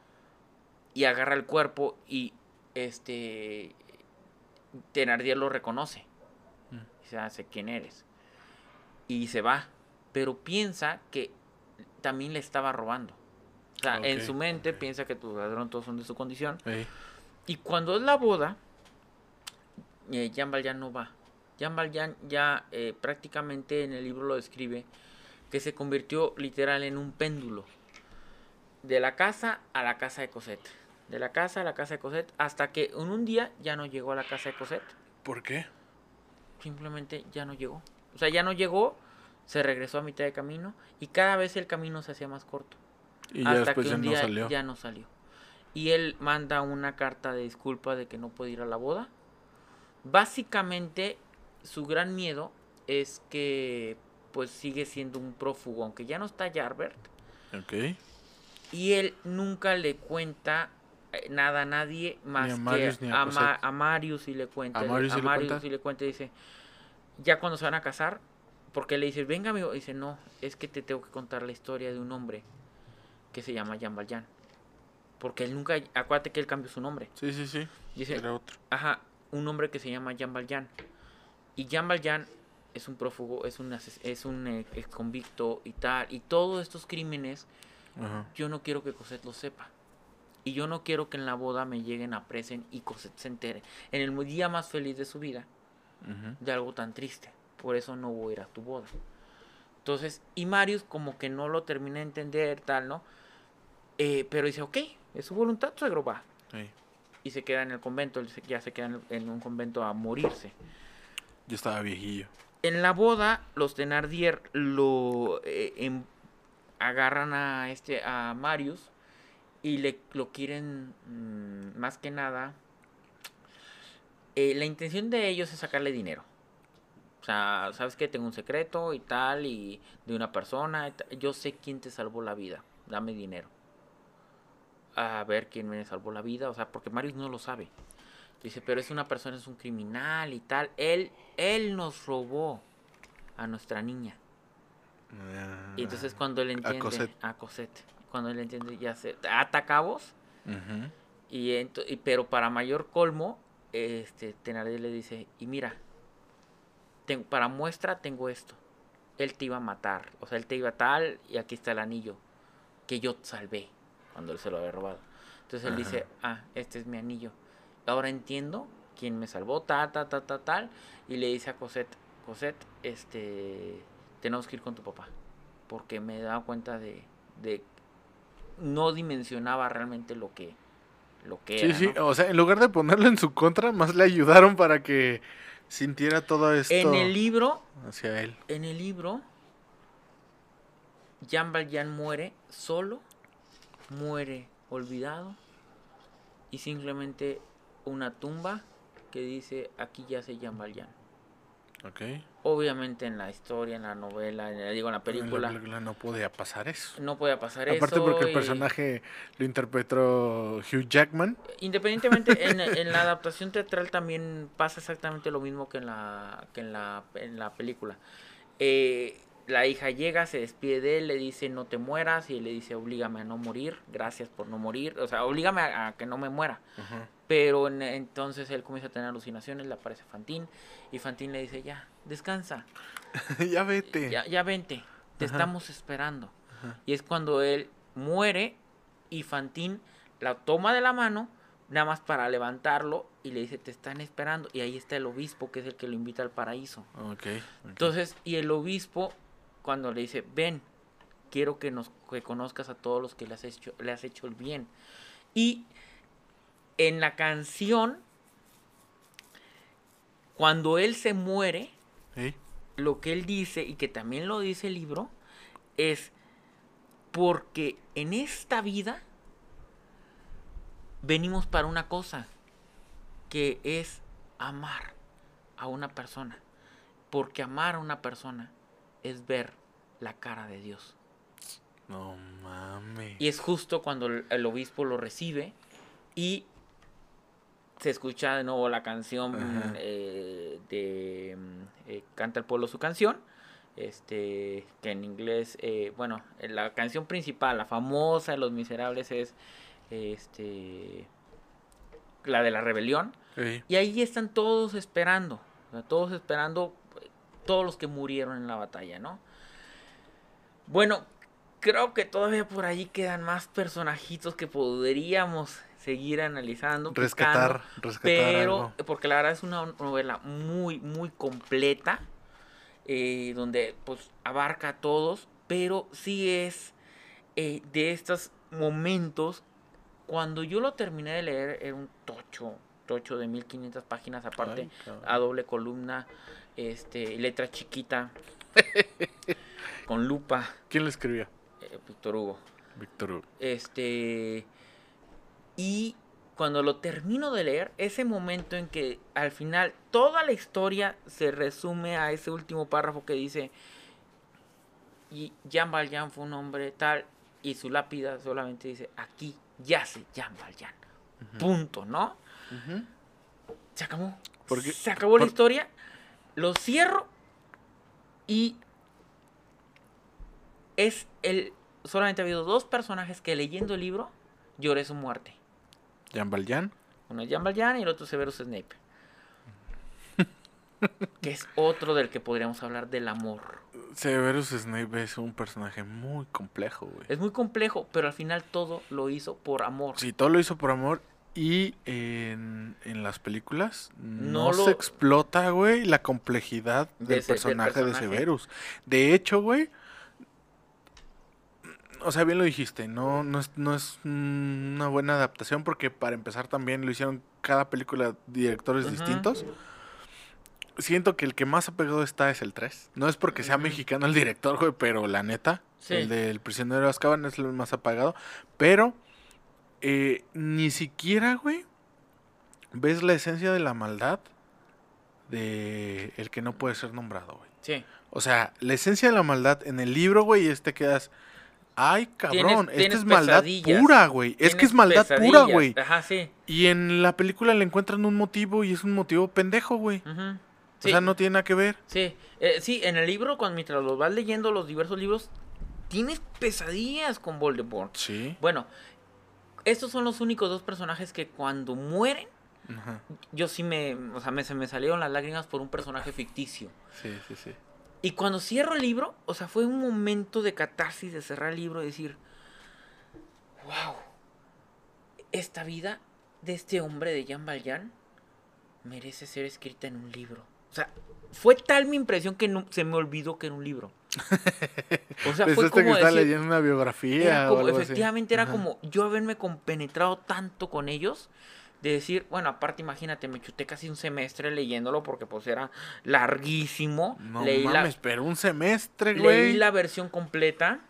Speaker 2: y agarra el cuerpo y este Thenardier lo reconoce.
Speaker 1: Mm.
Speaker 2: Dice, "Ah, sé quién eres. Y se va, pero piensa que también le estaba robando. O sea, en su mente piensa que tus ladrones todos son de su condición. Y cuando es la boda, eh, Jean Valjean no va. Jean Valjean ya eh, prácticamente en el libro lo describe que se convirtió literal en un péndulo. De la casa a la casa de Cosette. De la casa a la casa de Cosette. Hasta que en un día ya no llegó a la casa de Cosette.
Speaker 1: ¿Por qué?
Speaker 2: Simplemente ya no llegó. O sea, ya no llegó. Se regresó a mitad de camino. Y cada vez el camino se hacía más corto.
Speaker 1: Y ya
Speaker 2: hasta
Speaker 1: después
Speaker 2: que
Speaker 1: ya
Speaker 2: un
Speaker 1: no
Speaker 2: día
Speaker 1: salió.
Speaker 2: ya no salió. Y él manda una carta de disculpa de que no puede ir a la boda. Básicamente, su gran miedo es que pues sigue siendo un prófugo, aunque ya no está Jarbert.
Speaker 1: Ok.
Speaker 2: Y él nunca le cuenta eh, nada a nadie más
Speaker 1: a Marius
Speaker 2: que
Speaker 1: a
Speaker 2: a, Ma- a Marius y le cuenta.
Speaker 1: ¿A Marius sí le cuenta?
Speaker 2: sí le cuenta y dice, ya cuando se van a casar, porque le dice, venga amigo, dice, no, es que te tengo que contar la historia de un hombre que se llama Jean Valjean. Porque él nunca, acuérdate que él cambió su nombre.
Speaker 1: Sí, sí, sí.
Speaker 2: Dice,
Speaker 1: Era otro.
Speaker 2: ajá, un hombre que se llama Jean Valjean. Y Jean Valjean es un prófugo, es un, es un eh, ex convicto y tal. Y todos estos crímenes
Speaker 1: Ajá.
Speaker 2: yo no quiero que Cosette lo sepa. Y yo no quiero que en la boda me lleguen a presen y Cosette se entere. En el día más feliz de su vida, de algo tan triste. Por eso no voy a ir a tu boda. Entonces, y Marius como que no lo termina de entender, tal, ¿no? Eh, pero dice, ok, es su voluntad, suegro, va. Y se queda en el convento, ya se queda en, en un convento a morirse.
Speaker 1: Yo estaba viejillo.
Speaker 2: En la boda, los Thenardier lo eh, em- agarran a este a Marius y le lo quieren mm, más que nada. eh, la intención de ellos es sacarle dinero. O sea, sabes que tengo un secreto y tal, y de una persona. Yo sé quién te salvó la vida. Dame dinero. A ver quién me salvó la vida. O sea, porque Marius no lo sabe. Dice, pero es una persona, es un criminal y tal. Él, él nos robó a nuestra niña.
Speaker 1: Ah.
Speaker 2: Y entonces cuando él entiende
Speaker 1: Cosette.
Speaker 2: a Cosette, cuando él entiende ya se ata cabos y, pero para mayor colmo, este Thenardier le dice, "Y mira, para muestra tengo esto. Él te iba a matar, o sea, él te iba a tal y aquí está el anillo que yo salvé cuando él se lo había robado." Entonces él dice, "Ah, este es mi anillo. Ahora entiendo quién me salvó, ta ta ta ta tal." Y le dice a Cosette, "Cosette, este tenemos que ir con tu papá." Porque me he dado cuenta de, de no dimensionaba realmente lo que lo que
Speaker 1: Sí,
Speaker 2: era,
Speaker 1: sí.
Speaker 2: ¿no?
Speaker 1: O sea, en lugar de ponerlo en su contra, más le ayudaron para que sintiera todo esto
Speaker 2: En el libro,
Speaker 1: hacia él.
Speaker 2: en el libro, Jean Valjean muere solo, muere olvidado y simplemente una tumba que dice aquí yace Jean Valjean.
Speaker 1: Ok.
Speaker 2: Obviamente en la historia, en la novela, en la, digo en la
Speaker 1: En la
Speaker 2: película,
Speaker 1: película no podía pasar eso.
Speaker 2: no puede pasar
Speaker 1: Aparte
Speaker 2: eso.
Speaker 1: porque el
Speaker 2: y-
Speaker 1: personaje lo interpretó Hugh Jackman.
Speaker 2: Independientemente, en, en la adaptación teatral también pasa exactamente lo mismo que en la, que en la, en la película. Eh, la hija llega, se despide de él, le dice no te mueras y él le dice oblígame a no morir, gracias por no morir, o sea, oblígame a, a que no me muera.
Speaker 1: Ajá.
Speaker 2: Pero en- entonces él comienza a tener alucinaciones, le aparece Fantín y Fantín le dice ya, descansa,
Speaker 1: ya vete.
Speaker 2: ya, ya vente, te
Speaker 1: Ajá.
Speaker 2: estamos esperando.
Speaker 1: Ajá.
Speaker 2: Y es cuando él muere y Fantín la toma de la mano, nada más para levantarlo y le dice, te están esperando. Y ahí está el obispo, que es el que lo invita al paraíso. Entonces, y el obispo, cuando le dice, ven, quiero que nos que conozcas a todos los que le has hecho, le has hecho el bien. Y en la canción, cuando él se muere, lo que él dice, y que también lo dice el libro, es porque en esta vida venimos para una cosa, que es amar a una persona. Porque amar a una persona es ver la cara de Dios.
Speaker 1: No mames.
Speaker 2: Y es justo cuando el, el obispo lo recibe y se escucha de nuevo la canción eh, de mm, eh, Canta el pueblo su canción. Este, que en inglés, eh, bueno, la canción principal, la famosa de Los Miserables es este, la de la rebelión. Y ahí están todos esperando, o sea, todos esperando, todos los que murieron en la batalla, ¿no? Bueno, creo que todavía por ahí quedan más personajitos que podríamos seguir analizando. picando,
Speaker 1: Rescatar, rescatar
Speaker 2: pero,
Speaker 1: algo.
Speaker 2: porque la verdad es una novela muy, muy completa, eh, donde pues abarca a todos, pero sí es eh, de estos momentos, cuando yo lo terminé de leer, era un tocho, tocho de 1500 páginas aparte,
Speaker 1: Ay,
Speaker 2: a doble columna, este, letra chiquita, con lupa,
Speaker 1: ¿Quién lo escribió?
Speaker 2: eh, Víctor Hugo.
Speaker 1: Víctor Hugo.
Speaker 2: Este. Y cuando lo termino de leer, ese momento en que al final toda la historia se resume a ese último párrafo que dice. Y Jean Valjean fue un hombre tal. Y su lápida solamente dice: Aquí yace Jean Valjean. Punto, ¿no? Se acabó.
Speaker 1: Porque-
Speaker 2: se acabó la historia. Lo cierro. Y. Es el. Solamente ha habido dos personajes que leyendo el libro lloré su muerte.
Speaker 1: Jean Valjean.
Speaker 2: Uno es Jean Valjean y el otro Severus Snape. que es otro del que podríamos hablar del amor.
Speaker 1: Severus Snape es un personaje muy complejo, güey.
Speaker 2: Es muy complejo, pero al final todo lo hizo por amor.
Speaker 1: Sí, todo lo hizo por amor. Y en, en las películas no,
Speaker 2: No lo-
Speaker 1: se explota, güey, la complejidad
Speaker 2: De
Speaker 1: del,
Speaker 2: ese- del
Speaker 1: personaje de
Speaker 2: personaje.
Speaker 1: Severus. De hecho, güey, o sea, bien lo dijiste, no, no, es, no es una buena adaptación porque para empezar también lo hicieron cada película directores distintos. Siento que el que más apegado está es el 3. No es porque sea mexicano el director, güey, pero la neta,
Speaker 2: Sí.
Speaker 1: el del prisionero de Azkaban es el más apagado. Pero eh, ni siquiera, güey, ves la esencia de la maldad de el que no puede ser nombrado, güey.
Speaker 2: Sí.
Speaker 1: O sea, la esencia de la maldad en el libro, güey, es te quedas. Ay, cabrón, esta es maldad pura, güey. Es que es maldad pura, güey.
Speaker 2: Ajá, sí.
Speaker 1: Y en la película le encuentran un motivo y es un motivo pendejo, güey.
Speaker 2: Ujú.
Speaker 1: O
Speaker 2: Sí,
Speaker 1: sea, no tiene nada que ver.
Speaker 2: sí. Eh, sí, en el libro, cuando mientras los vas leyendo los diversos libros, tienes pesadillas con Voldemort.
Speaker 1: Sí.
Speaker 2: Bueno, estos son los únicos dos personajes que cuando mueren,
Speaker 1: Ajá.
Speaker 2: yo sí me, o sea, me, se me salieron las lágrimas por un personaje ficticio.
Speaker 1: Sí, sí, sí.
Speaker 2: Y cuando cierro el libro, o sea, fue un momento de catarsis de cerrar el libro y decir, wow, esta vida de este hombre de Jean Valjean merece ser escrita en un libro. O sea, fue tal mi impresión que no- se me olvidó que era un libro. O sea, fue
Speaker 1: que
Speaker 2: como
Speaker 1: estaba
Speaker 2: decir,
Speaker 1: leyendo una biografía
Speaker 2: era
Speaker 1: o
Speaker 2: como,
Speaker 1: algo así.
Speaker 2: efectivamente era
Speaker 1: Ajá.
Speaker 2: como yo haberme compenetrado tanto con ellos de decir, bueno, aparte imagínate, me chuté casi un semestre leyéndolo porque pues era larguísimo.
Speaker 1: No
Speaker 2: leí la-
Speaker 1: mames, pero un semestre,
Speaker 2: Leí
Speaker 1: güey.
Speaker 2: la versión completa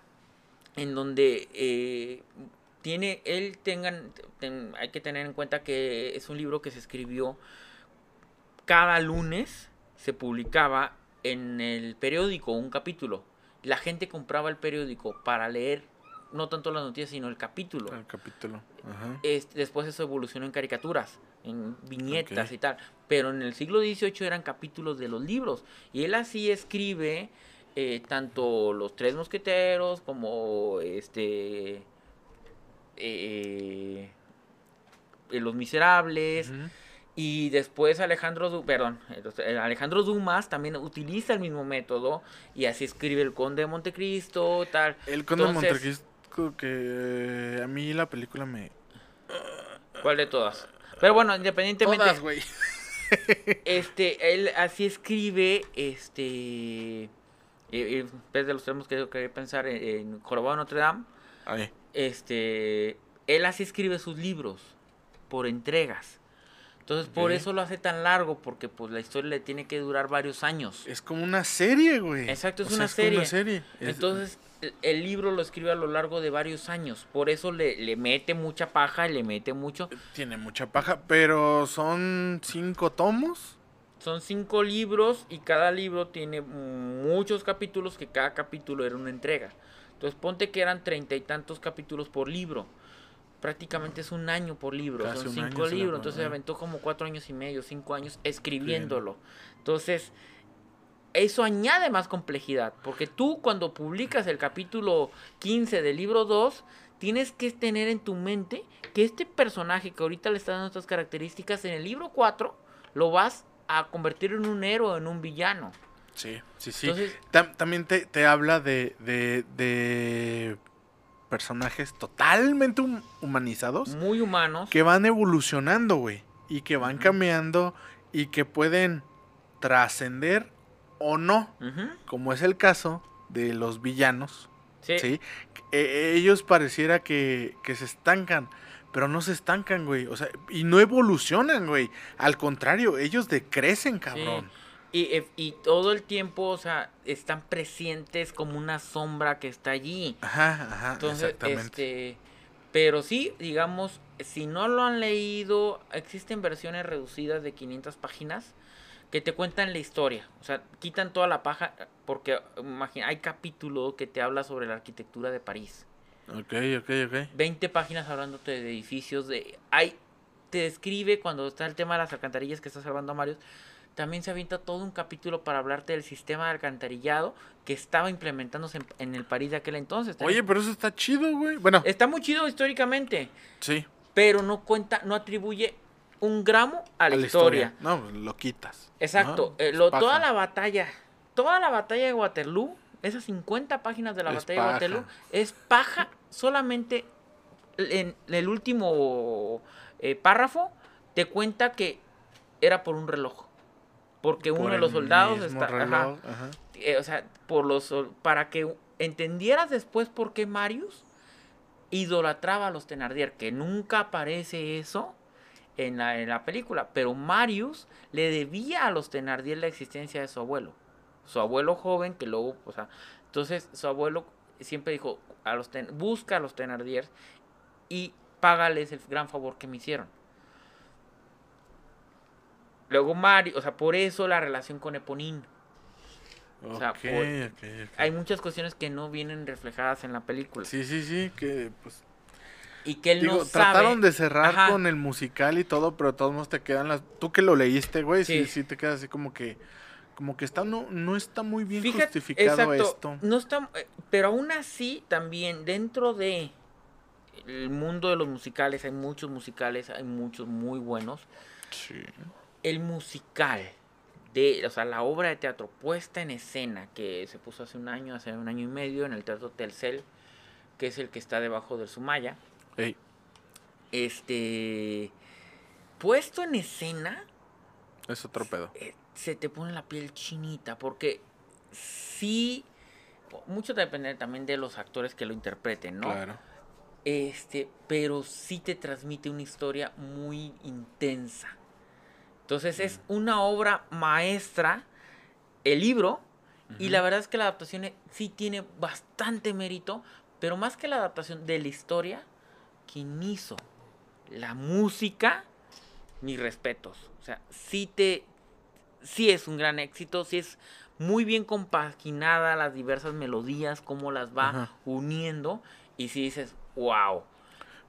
Speaker 2: en donde eh, tiene, él tengan, ten- hay que tener en cuenta que es un libro que se escribió cada lunes, se publicaba en el periódico un capítulo. La gente compraba el periódico para leer no tanto las noticias, sino el capítulo.
Speaker 1: El capítulo. Ajá.
Speaker 2: Este, después eso evolucionó en caricaturas, en viñetas y tal. Pero en el siglo XVIII eran capítulos de los libros. Y él así escribe eh, tanto Los Tres Mosqueteros como este... eh, Los Miserables. Y después Alejandro, Du- perdón, eh, Alejandro Dumas también utiliza el mismo método y así escribe el Conde de Montecristo, tal.
Speaker 1: El Conde de
Speaker 2: Entonces-
Speaker 1: Montecristo que eh, a mí la película me...
Speaker 2: ¿Cuál de todas? Pero bueno, independientemente...
Speaker 1: Todas, güey.
Speaker 2: Este, él así escribe, este, eh, eh, en vez de los tenemos que, que pensar en, en Jorobado de Notre Dame,
Speaker 1: Ay,
Speaker 2: este, él así escribe sus libros por entregas. Entonces, por eso lo hace tan largo, porque pues la historia le tiene que durar varios años.
Speaker 1: es como una serie, güey.
Speaker 2: Exacto, es
Speaker 1: O sea,
Speaker 2: una
Speaker 1: como
Speaker 2: serie.
Speaker 1: serie. Es-
Speaker 2: Entonces, el- el libro lo escribe a lo largo de varios años. Por eso le, le mete mucha paja le mete mucho.
Speaker 1: Tiene mucha paja, pero son cinco tomos.
Speaker 2: Son cinco libros y cada libro tiene muchos capítulos que cada capítulo era una entrega. Entonces ponte que eran treinta y tantos capítulos por libro. Prácticamente es un año por libro,
Speaker 1: Casi
Speaker 2: son cinco libros. Entonces aventó como cuatro años y medio, cinco años escribiéndolo. Entonces, eso añade más complejidad, porque tú cuando publicas el capítulo 15 del libro 2, tienes que tener en tu mente que este personaje que ahorita le está dando estas características, en el libro 4 lo vas a convertir en un héroe, en un villano.
Speaker 1: Sí, sí, sí.
Speaker 2: Entonces,
Speaker 1: Tam- también te, te habla de, de, de personajes totalmente hum- humanizados
Speaker 2: muy humanos.
Speaker 1: que van evolucionando, güey. Y que van cambiando y que pueden trascender o no. Como es el caso de los villanos.
Speaker 2: sí.
Speaker 1: ¿sí? Eh, ellos pareciera que, que se estancan. Pero no se estancan, güey. O sea, y no evolucionan, güey. Al contrario, ellos decrecen, cabrón.
Speaker 2: Y, eh, y todo el tiempo, o sea, están presentes como una sombra que está allí.
Speaker 1: Ajá, ajá,
Speaker 2: Entonces,
Speaker 1: exactamente.
Speaker 2: este, pero sí, digamos, si no lo han leído, existen versiones reducidas de 500 páginas que te cuentan la historia. O sea, quitan toda la paja porque imagina, hay capítulo que te habla sobre la arquitectura de París.
Speaker 1: Ok, ok, ok.
Speaker 2: 20 páginas hablándote de edificios, de hay te describe cuando está el tema de las alcantarillas que está salvando a Mario. También se avienta todo un capítulo para hablarte del sistema de alcantarillado que estaba implementándose en, en el París de aquel entonces. También
Speaker 1: Oye, pero eso está chido, güey. Bueno,
Speaker 2: Está muy chido históricamente,
Speaker 1: sí.
Speaker 2: pero no cuenta, no atribuye un gramo a la, historia.
Speaker 1: No, pues, lo quitas.
Speaker 2: Exacto.
Speaker 1: ¿no?
Speaker 2: eh,
Speaker 1: Es
Speaker 2: lo- toda la batalla, toda la batalla de Waterloo, esas 50 páginas de la
Speaker 1: Es
Speaker 2: batalla
Speaker 1: paja.
Speaker 2: de Waterloo, es paja solamente en el último eh, párrafo te cuenta que era por un reloj. Porque uno de los soldados está,
Speaker 1: reloj, ajá.
Speaker 2: eh, o sea, por los para que entendieras después por qué Marius idolatraba a los Thenardier, que nunca aparece eso en la, en la película, pero Marius le debía a los Thenardier la existencia de su abuelo, su abuelo joven que luego, o sea, entonces su abuelo siempre dijo a los Ten- busca a los Thenardier y págales el gran favor que me hicieron. Luego Mario, o sea, por eso la relación con Eponine. O sea, por-. Hay muchas cuestiones que no vienen reflejadas en la película.
Speaker 1: Sí, sí, sí, que pues
Speaker 2: Y que él
Speaker 1: digo,
Speaker 2: no sabe.
Speaker 1: trataron de cerrar
Speaker 2: Ajá.
Speaker 1: con el musical y todo, pero de todos modos te quedan las tú que lo leíste, güey, sí,
Speaker 2: Sí.
Speaker 1: sí te quedas así como que como que está no no está muy bien
Speaker 2: Fíjate,
Speaker 1: justificado
Speaker 2: exacto,
Speaker 1: esto.
Speaker 2: No está, eh, pero aún así, también dentro de el mundo de los musicales, hay muchos musicales, hay muchos muy buenos.
Speaker 1: Sí.
Speaker 2: El musical de, o sea, la obra de teatro puesta en escena que se puso hace un año, hace un año y medio en el Teatro Telcel, que es el que está debajo del Sumaya.
Speaker 1: Ey,
Speaker 2: Este puesto en escena
Speaker 1: es otro pedo.
Speaker 2: eh, se te pone la piel chinita porque sí mucho depende también de los actores que lo interpreten, ¿no?
Speaker 1: Claro.
Speaker 2: Este, pero sí te transmite una historia muy intensa. Entonces es una obra maestra el libro y la verdad es que la adaptación eh, sí tiene bastante mérito, pero más que la adaptación de la historia, quien hizo la música, mis respetos. O sea, sí te sí es un gran éxito, sí es muy bien compaginada las diversas melodías, cómo las va
Speaker 1: Ajá.
Speaker 2: uniendo y si dices, wow.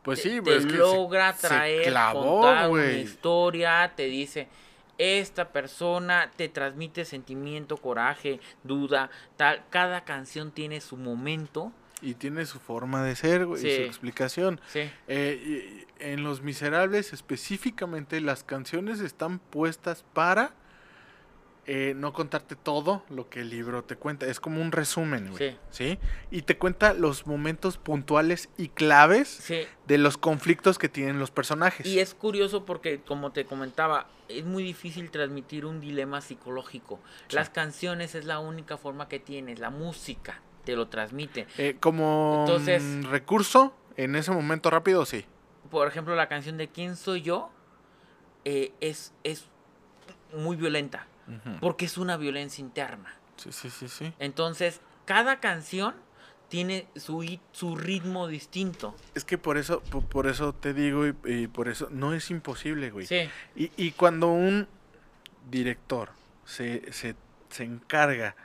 Speaker 1: Pues
Speaker 2: te-
Speaker 1: sí,
Speaker 2: te
Speaker 1: pues es que se-
Speaker 2: logra
Speaker 1: se
Speaker 2: traer,
Speaker 1: clavó,
Speaker 2: contar una historia, te dice, esta persona te transmite sentimiento, coraje, duda, tal. Cada canción tiene su momento.
Speaker 1: Y tiene su forma de ser, güey, y su explicación.
Speaker 2: Sí.
Speaker 1: Eh, y- en Los Miserables específicamente las canciones están puestas para eh, no contarte todo lo que el libro te cuenta. Es como un resumen, güey.
Speaker 2: Sí.
Speaker 1: Sí. Y te cuenta los momentos puntuales y claves
Speaker 2: Sí.
Speaker 1: de los conflictos que tienen los personajes.
Speaker 2: Y es curioso porque, como te comentaba, es muy difícil transmitir un dilema psicológico.
Speaker 1: Sí.
Speaker 2: Las canciones es la única forma que tienes, la música te lo transmite.
Speaker 1: Eh, como
Speaker 2: Entonces-
Speaker 1: recurso, en ese momento rápido, sí.
Speaker 2: Por ejemplo, la canción de ¿Quién soy yo? eh, es, es muy violenta, porque es una violencia interna.
Speaker 1: Sí, sí, sí, sí.
Speaker 2: Entonces, cada canción tiene su, su ritmo distinto.
Speaker 1: Es que por eso, po- por, eso te digo y, y por eso no es imposible, güey.
Speaker 2: Sí,
Speaker 1: Y, y cuando un director se, se, se encarga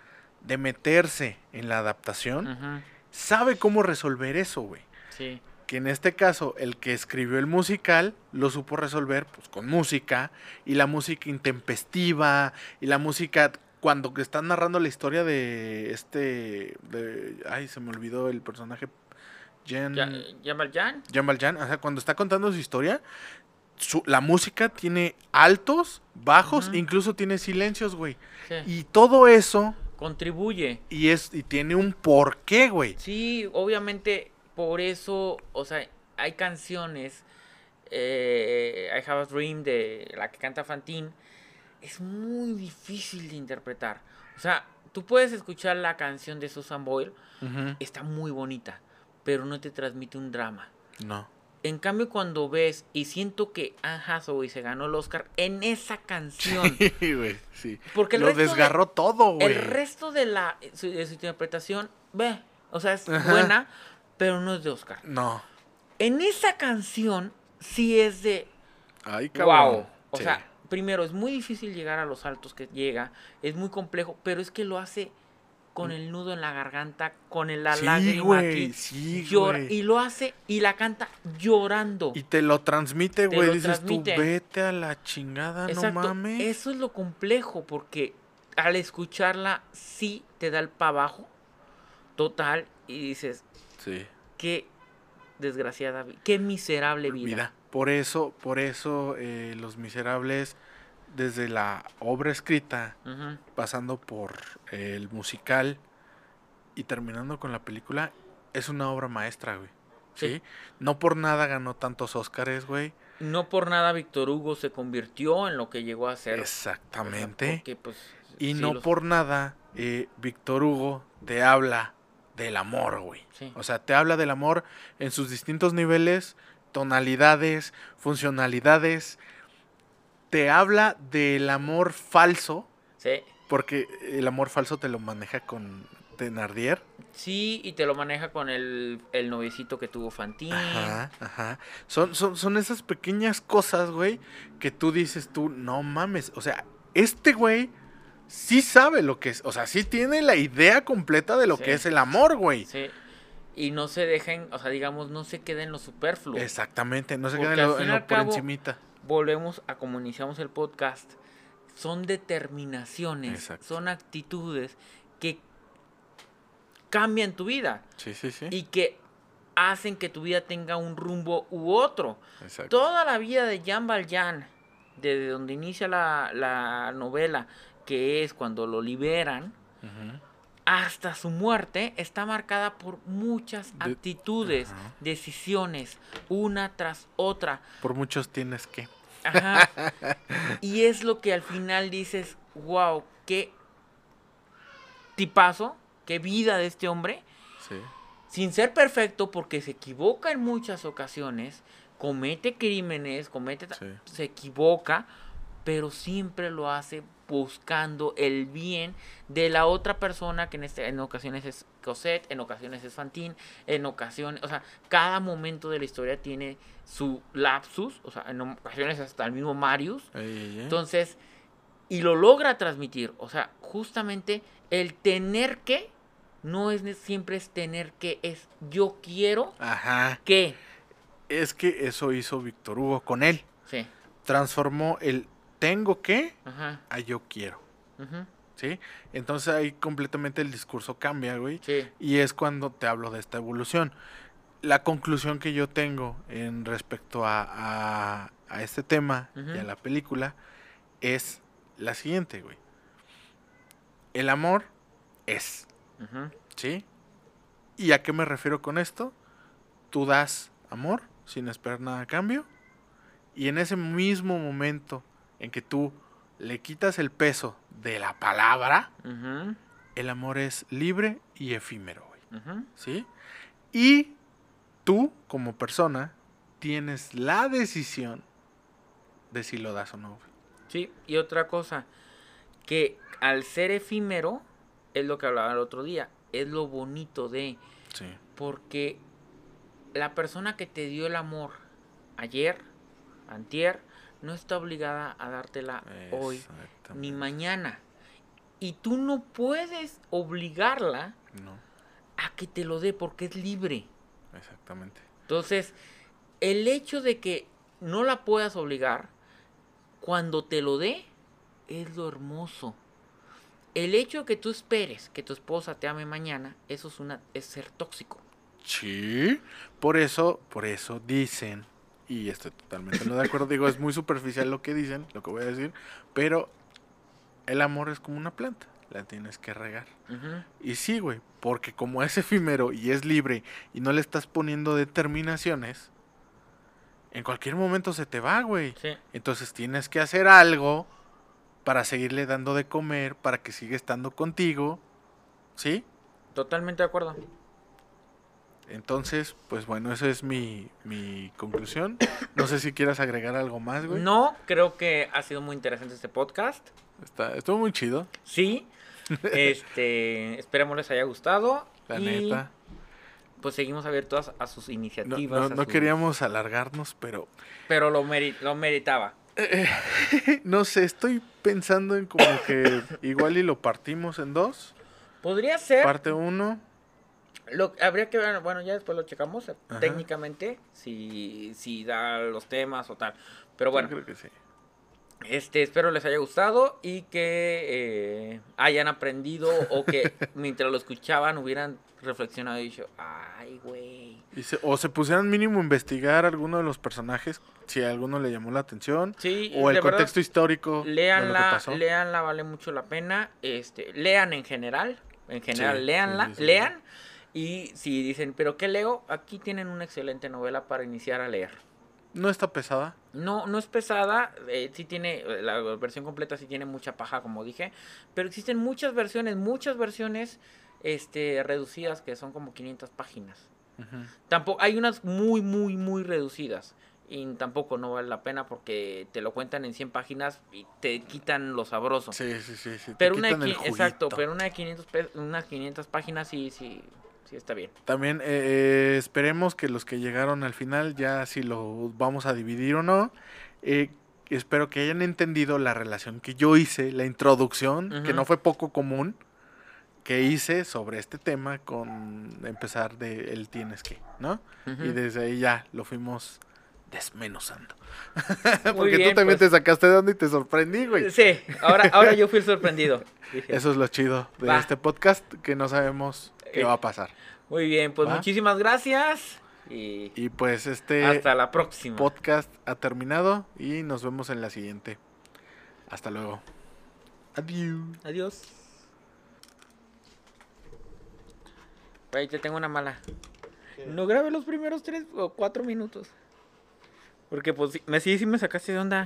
Speaker 1: de meterse en la adaptación, sabe cómo resolver eso, güey.
Speaker 2: Sí.
Speaker 1: Que en este caso, el que escribió el musical lo supo resolver pues, con música, y la música intempestiva, y la música cuando que están narrando la historia de este. De, ay, se me olvidó el personaje. Jen.
Speaker 2: Valjean.
Speaker 1: Jean Valjean, o sea, cuando está contando su historia, su- la música tiene altos, bajos, incluso tiene silencios, güey.
Speaker 2: Sí.
Speaker 1: Y todo eso,
Speaker 2: Contribuye.
Speaker 1: y es, y tiene un porqué, güey.
Speaker 2: Sí, obviamente por eso, o sea, hay canciones, eh, I Have a Dream de la que canta Fantine, es muy difícil de interpretar. O sea, tú puedes escuchar la canción de Susan Boyle, está muy bonita, pero no te transmite un drama.
Speaker 1: No.
Speaker 2: En cambio, cuando ves, y siento que Anne Hathaway se ganó el Oscar en esa canción,
Speaker 1: Sí, güey, sí.
Speaker 2: porque
Speaker 1: Lo
Speaker 2: de-
Speaker 1: desgarró todo, güey.
Speaker 2: el resto de la su, de su interpretación, ve, o sea, es
Speaker 1: Ajá.
Speaker 2: buena, pero no es de Oscar.
Speaker 1: No.
Speaker 2: En esa canción sí es de
Speaker 1: Ay, cabrón.
Speaker 2: wow. O
Speaker 1: Sí.
Speaker 2: sea, primero es muy difícil llegar a los altos que llega, es muy complejo, pero es que lo hace con el nudo en la garganta, con el, la
Speaker 1: Sí,
Speaker 2: lágrima aquí,
Speaker 1: sí,
Speaker 2: llora-
Speaker 1: güey.
Speaker 2: y lo hace y la canta llorando.
Speaker 1: Y te lo transmite,
Speaker 2: Te
Speaker 1: güey.
Speaker 2: lo
Speaker 1: Dices
Speaker 2: transmite.
Speaker 1: tú, vete a la chingada,
Speaker 2: Exacto.
Speaker 1: no mames.
Speaker 2: Eso es lo complejo, porque al escucharla sí te da el pa' abajo total y dices,
Speaker 1: Sí.
Speaker 2: qué desgraciada, qué miserable vida.
Speaker 1: vida. Por eso, por eso eh, Los Miserables, desde la obra escrita, pasando por el musical y terminando con la película, es una obra maestra, güey. ¿Sí?
Speaker 2: Sí.
Speaker 1: No por nada ganó tantos Óscares, güey.
Speaker 2: No por nada Víctor Hugo se convirtió en lo que llegó a ser.
Speaker 1: Exactamente.
Speaker 2: Porque, pues,
Speaker 1: Y
Speaker 2: sí,
Speaker 1: no
Speaker 2: los-
Speaker 1: por nada eh, Víctor Hugo te habla del amor, güey.
Speaker 2: Sí.
Speaker 1: O sea, te habla del amor en sus distintos niveles, tonalidades, funcionalidades. Te habla del amor falso,
Speaker 2: Sí.
Speaker 1: porque el amor falso te lo maneja con Thenardier.
Speaker 2: Sí, y te lo maneja con el, el noviecito que tuvo Fantine.
Speaker 1: Ajá, ajá. Son, son, son esas pequeñas cosas, güey, que tú dices tú, no mames. O sea, este güey sí sabe lo que es. O sea, sí tiene la idea completa de lo
Speaker 2: Sí.
Speaker 1: que es el amor, güey.
Speaker 2: Sí. Y no se dejen, o sea, digamos, no se queden lo superfluo.
Speaker 1: Exactamente, no se
Speaker 2: Porque
Speaker 1: queda en
Speaker 2: al
Speaker 1: lo, en lo por encimita.
Speaker 2: Volvemos a como iniciamos el podcast. Son determinaciones,
Speaker 1: Exacto.
Speaker 2: son actitudes que cambian tu vida
Speaker 1: Sí, sí, sí.
Speaker 2: y que hacen que tu vida tenga un rumbo u otro.
Speaker 1: Exacto.
Speaker 2: Toda la vida de Jean Valjean, desde donde inicia la, la novela, que es cuando lo liberan, hasta su muerte, está marcada por muchas
Speaker 1: De-
Speaker 2: actitudes, decisiones, una tras otra.
Speaker 1: Por muchos tienes que.
Speaker 2: Ajá. y es lo que al final dices, wow, qué tipazo, qué vida de este hombre,
Speaker 1: Sí.
Speaker 2: sin ser perfecto porque se equivoca en muchas ocasiones, comete crímenes, comete
Speaker 1: Sí.
Speaker 2: se equivoca, pero siempre lo hace buscando el bien de la otra persona que en este en ocasiones es Cosette, en ocasiones es Fantine, en ocasiones, o sea, cada momento de la historia tiene su lapsus, o sea, en ocasiones hasta el mismo Marius. Entonces, y lo logra transmitir, o sea, justamente el tener que no es siempre es tener que es yo quiero
Speaker 1: Ajá.
Speaker 2: que,
Speaker 1: Es que eso hizo Víctor Hugo con él.
Speaker 2: sí,
Speaker 1: Transformó el tengo que
Speaker 2: ajá,
Speaker 1: a yo quiero.
Speaker 2: ujú,
Speaker 1: ¿Sí? Entonces ahí completamente el discurso cambia, güey.
Speaker 2: sí,
Speaker 1: Y es cuando te hablo de esta evolución. La conclusión que yo tengo en respecto a, a- a este tema y a la película es la siguiente, güey. El amor es, ¿sí? ¿Y a qué me refiero con esto? Tú das amor sin esperar nada a cambio. Y en ese mismo momento en que tú le quitas el peso de la palabra, el amor es libre y efímero, güey. ¿sí? Y tú, como persona, tienes la decisión de si lo das o no. güey.
Speaker 2: sí, y otra cosa, que al ser efímero, es lo que hablaba el otro día, es lo bonito de,
Speaker 1: Sí.
Speaker 2: porque la persona que te dio el amor ayer, antier, no está obligada a dártela hoy ni mañana. Y tú no puedes obligarla
Speaker 1: No.
Speaker 2: a que te lo dé porque es libre.
Speaker 1: Exactamente.
Speaker 2: Entonces, el hecho de que no la puedas obligar, cuando te lo dé, es lo hermoso. El hecho de que tú esperes que tu esposa te ame mañana, eso es una es ser tóxico.
Speaker 1: Sí, por eso, por eso dicen, y estoy totalmente no de acuerdo, digo, es muy superficial lo que dicen, lo que voy a decir, pero el amor es como una planta, la tienes que regar. Y sí, güey, porque como es efímero y es libre y no le estás poniendo determinaciones, en cualquier momento se te va, güey.
Speaker 2: Sí.
Speaker 1: Entonces tienes que hacer algo para seguirle dando de comer, para que siga estando contigo, ¿sí?
Speaker 2: Totalmente de acuerdo.
Speaker 1: Entonces, pues bueno, esa es mi, mi conclusión. No sé si quieras agregar algo más, güey.
Speaker 2: No, creo que ha sido muy interesante este podcast.
Speaker 1: Está, estuvo muy chido,
Speaker 2: Sí. Este, esperemos les haya gustado.
Speaker 1: la
Speaker 2: y,
Speaker 1: neta.
Speaker 2: Pues seguimos abiertos a sus iniciativas.
Speaker 1: no-
Speaker 2: a
Speaker 1: no
Speaker 2: sus-
Speaker 1: queríamos alargarnos, pero
Speaker 2: Pero lo, meri- lo meritaba.
Speaker 1: no sé, estoy pensando en como que igual y lo partimos en dos.
Speaker 2: Podría ser.
Speaker 1: Parte uno,
Speaker 2: Lo, habría que ver, bueno, ya después lo checamos eh,
Speaker 1: Ajá.
Speaker 2: técnicamente, si, si da los temas o tal. Pero bueno,
Speaker 1: yo creo que sí.
Speaker 2: este, espero les haya gustado y que eh, hayan aprendido o que mientras lo escuchaban hubieran reflexionado y dicho, ay, güey.
Speaker 1: O se pusieran mínimo a investigar alguno de los personajes, si a alguno le llamó la atención,
Speaker 2: Sí,
Speaker 1: o el
Speaker 2: de verdad,
Speaker 1: contexto histórico pasó.
Speaker 2: léanla, vale mucho la pena. Este, lean en general, en general,
Speaker 1: Sí, sí, sí.
Speaker 2: lean. Y si dicen, ¿pero qué leo? Aquí tienen una excelente novela para iniciar a leer.
Speaker 1: No está pesada.
Speaker 2: No, no es pesada, eh, sí tiene, eh, la versión completa sí tiene mucha paja, como dije, pero existen muchas versiones, muchas versiones este, reducidas que son como 500 páginas. Tampoco, hay unas muy, muy, muy reducidas y tampoco no vale la pena porque te lo cuentan en 100 páginas y te quitan lo sabroso.
Speaker 1: Sí, sí, sí. sí,
Speaker 2: pero una de, exacto, pero una de 500, pe- unas 500 páginas sí, sí, sí está bien.
Speaker 1: También eh, eh, esperemos que los que llegaron al final, ya si lo vamos a dividir o no, eh, espero que hayan entendido la relación que yo hice, la introducción, que no fue poco común, que hice sobre este tema con empezar de el tienes que, ¿no? Y desde ahí ya lo fuimos desmenuzando. Porque
Speaker 2: bien,
Speaker 1: tú también
Speaker 2: pues.
Speaker 1: te sacaste de onda y te sorprendí, güey.
Speaker 2: Sí, ahora, ahora yo fui el sorprendido. Dije,
Speaker 1: Eso es lo chido de
Speaker 2: Va.
Speaker 1: este podcast, que no sabemos qué va a pasar.
Speaker 2: Muy bien, pues
Speaker 1: ¿Va?
Speaker 2: muchísimas gracias y
Speaker 1: Y pues este...
Speaker 2: hasta la próxima.
Speaker 1: podcast ha terminado y nos vemos en la siguiente. Hasta luego. Adiós.
Speaker 2: Adiós. Güey, te tengo una mala. No grabé los primeros tres o cuatro minutos. Porque pues me sí, sí me sacaste de onda.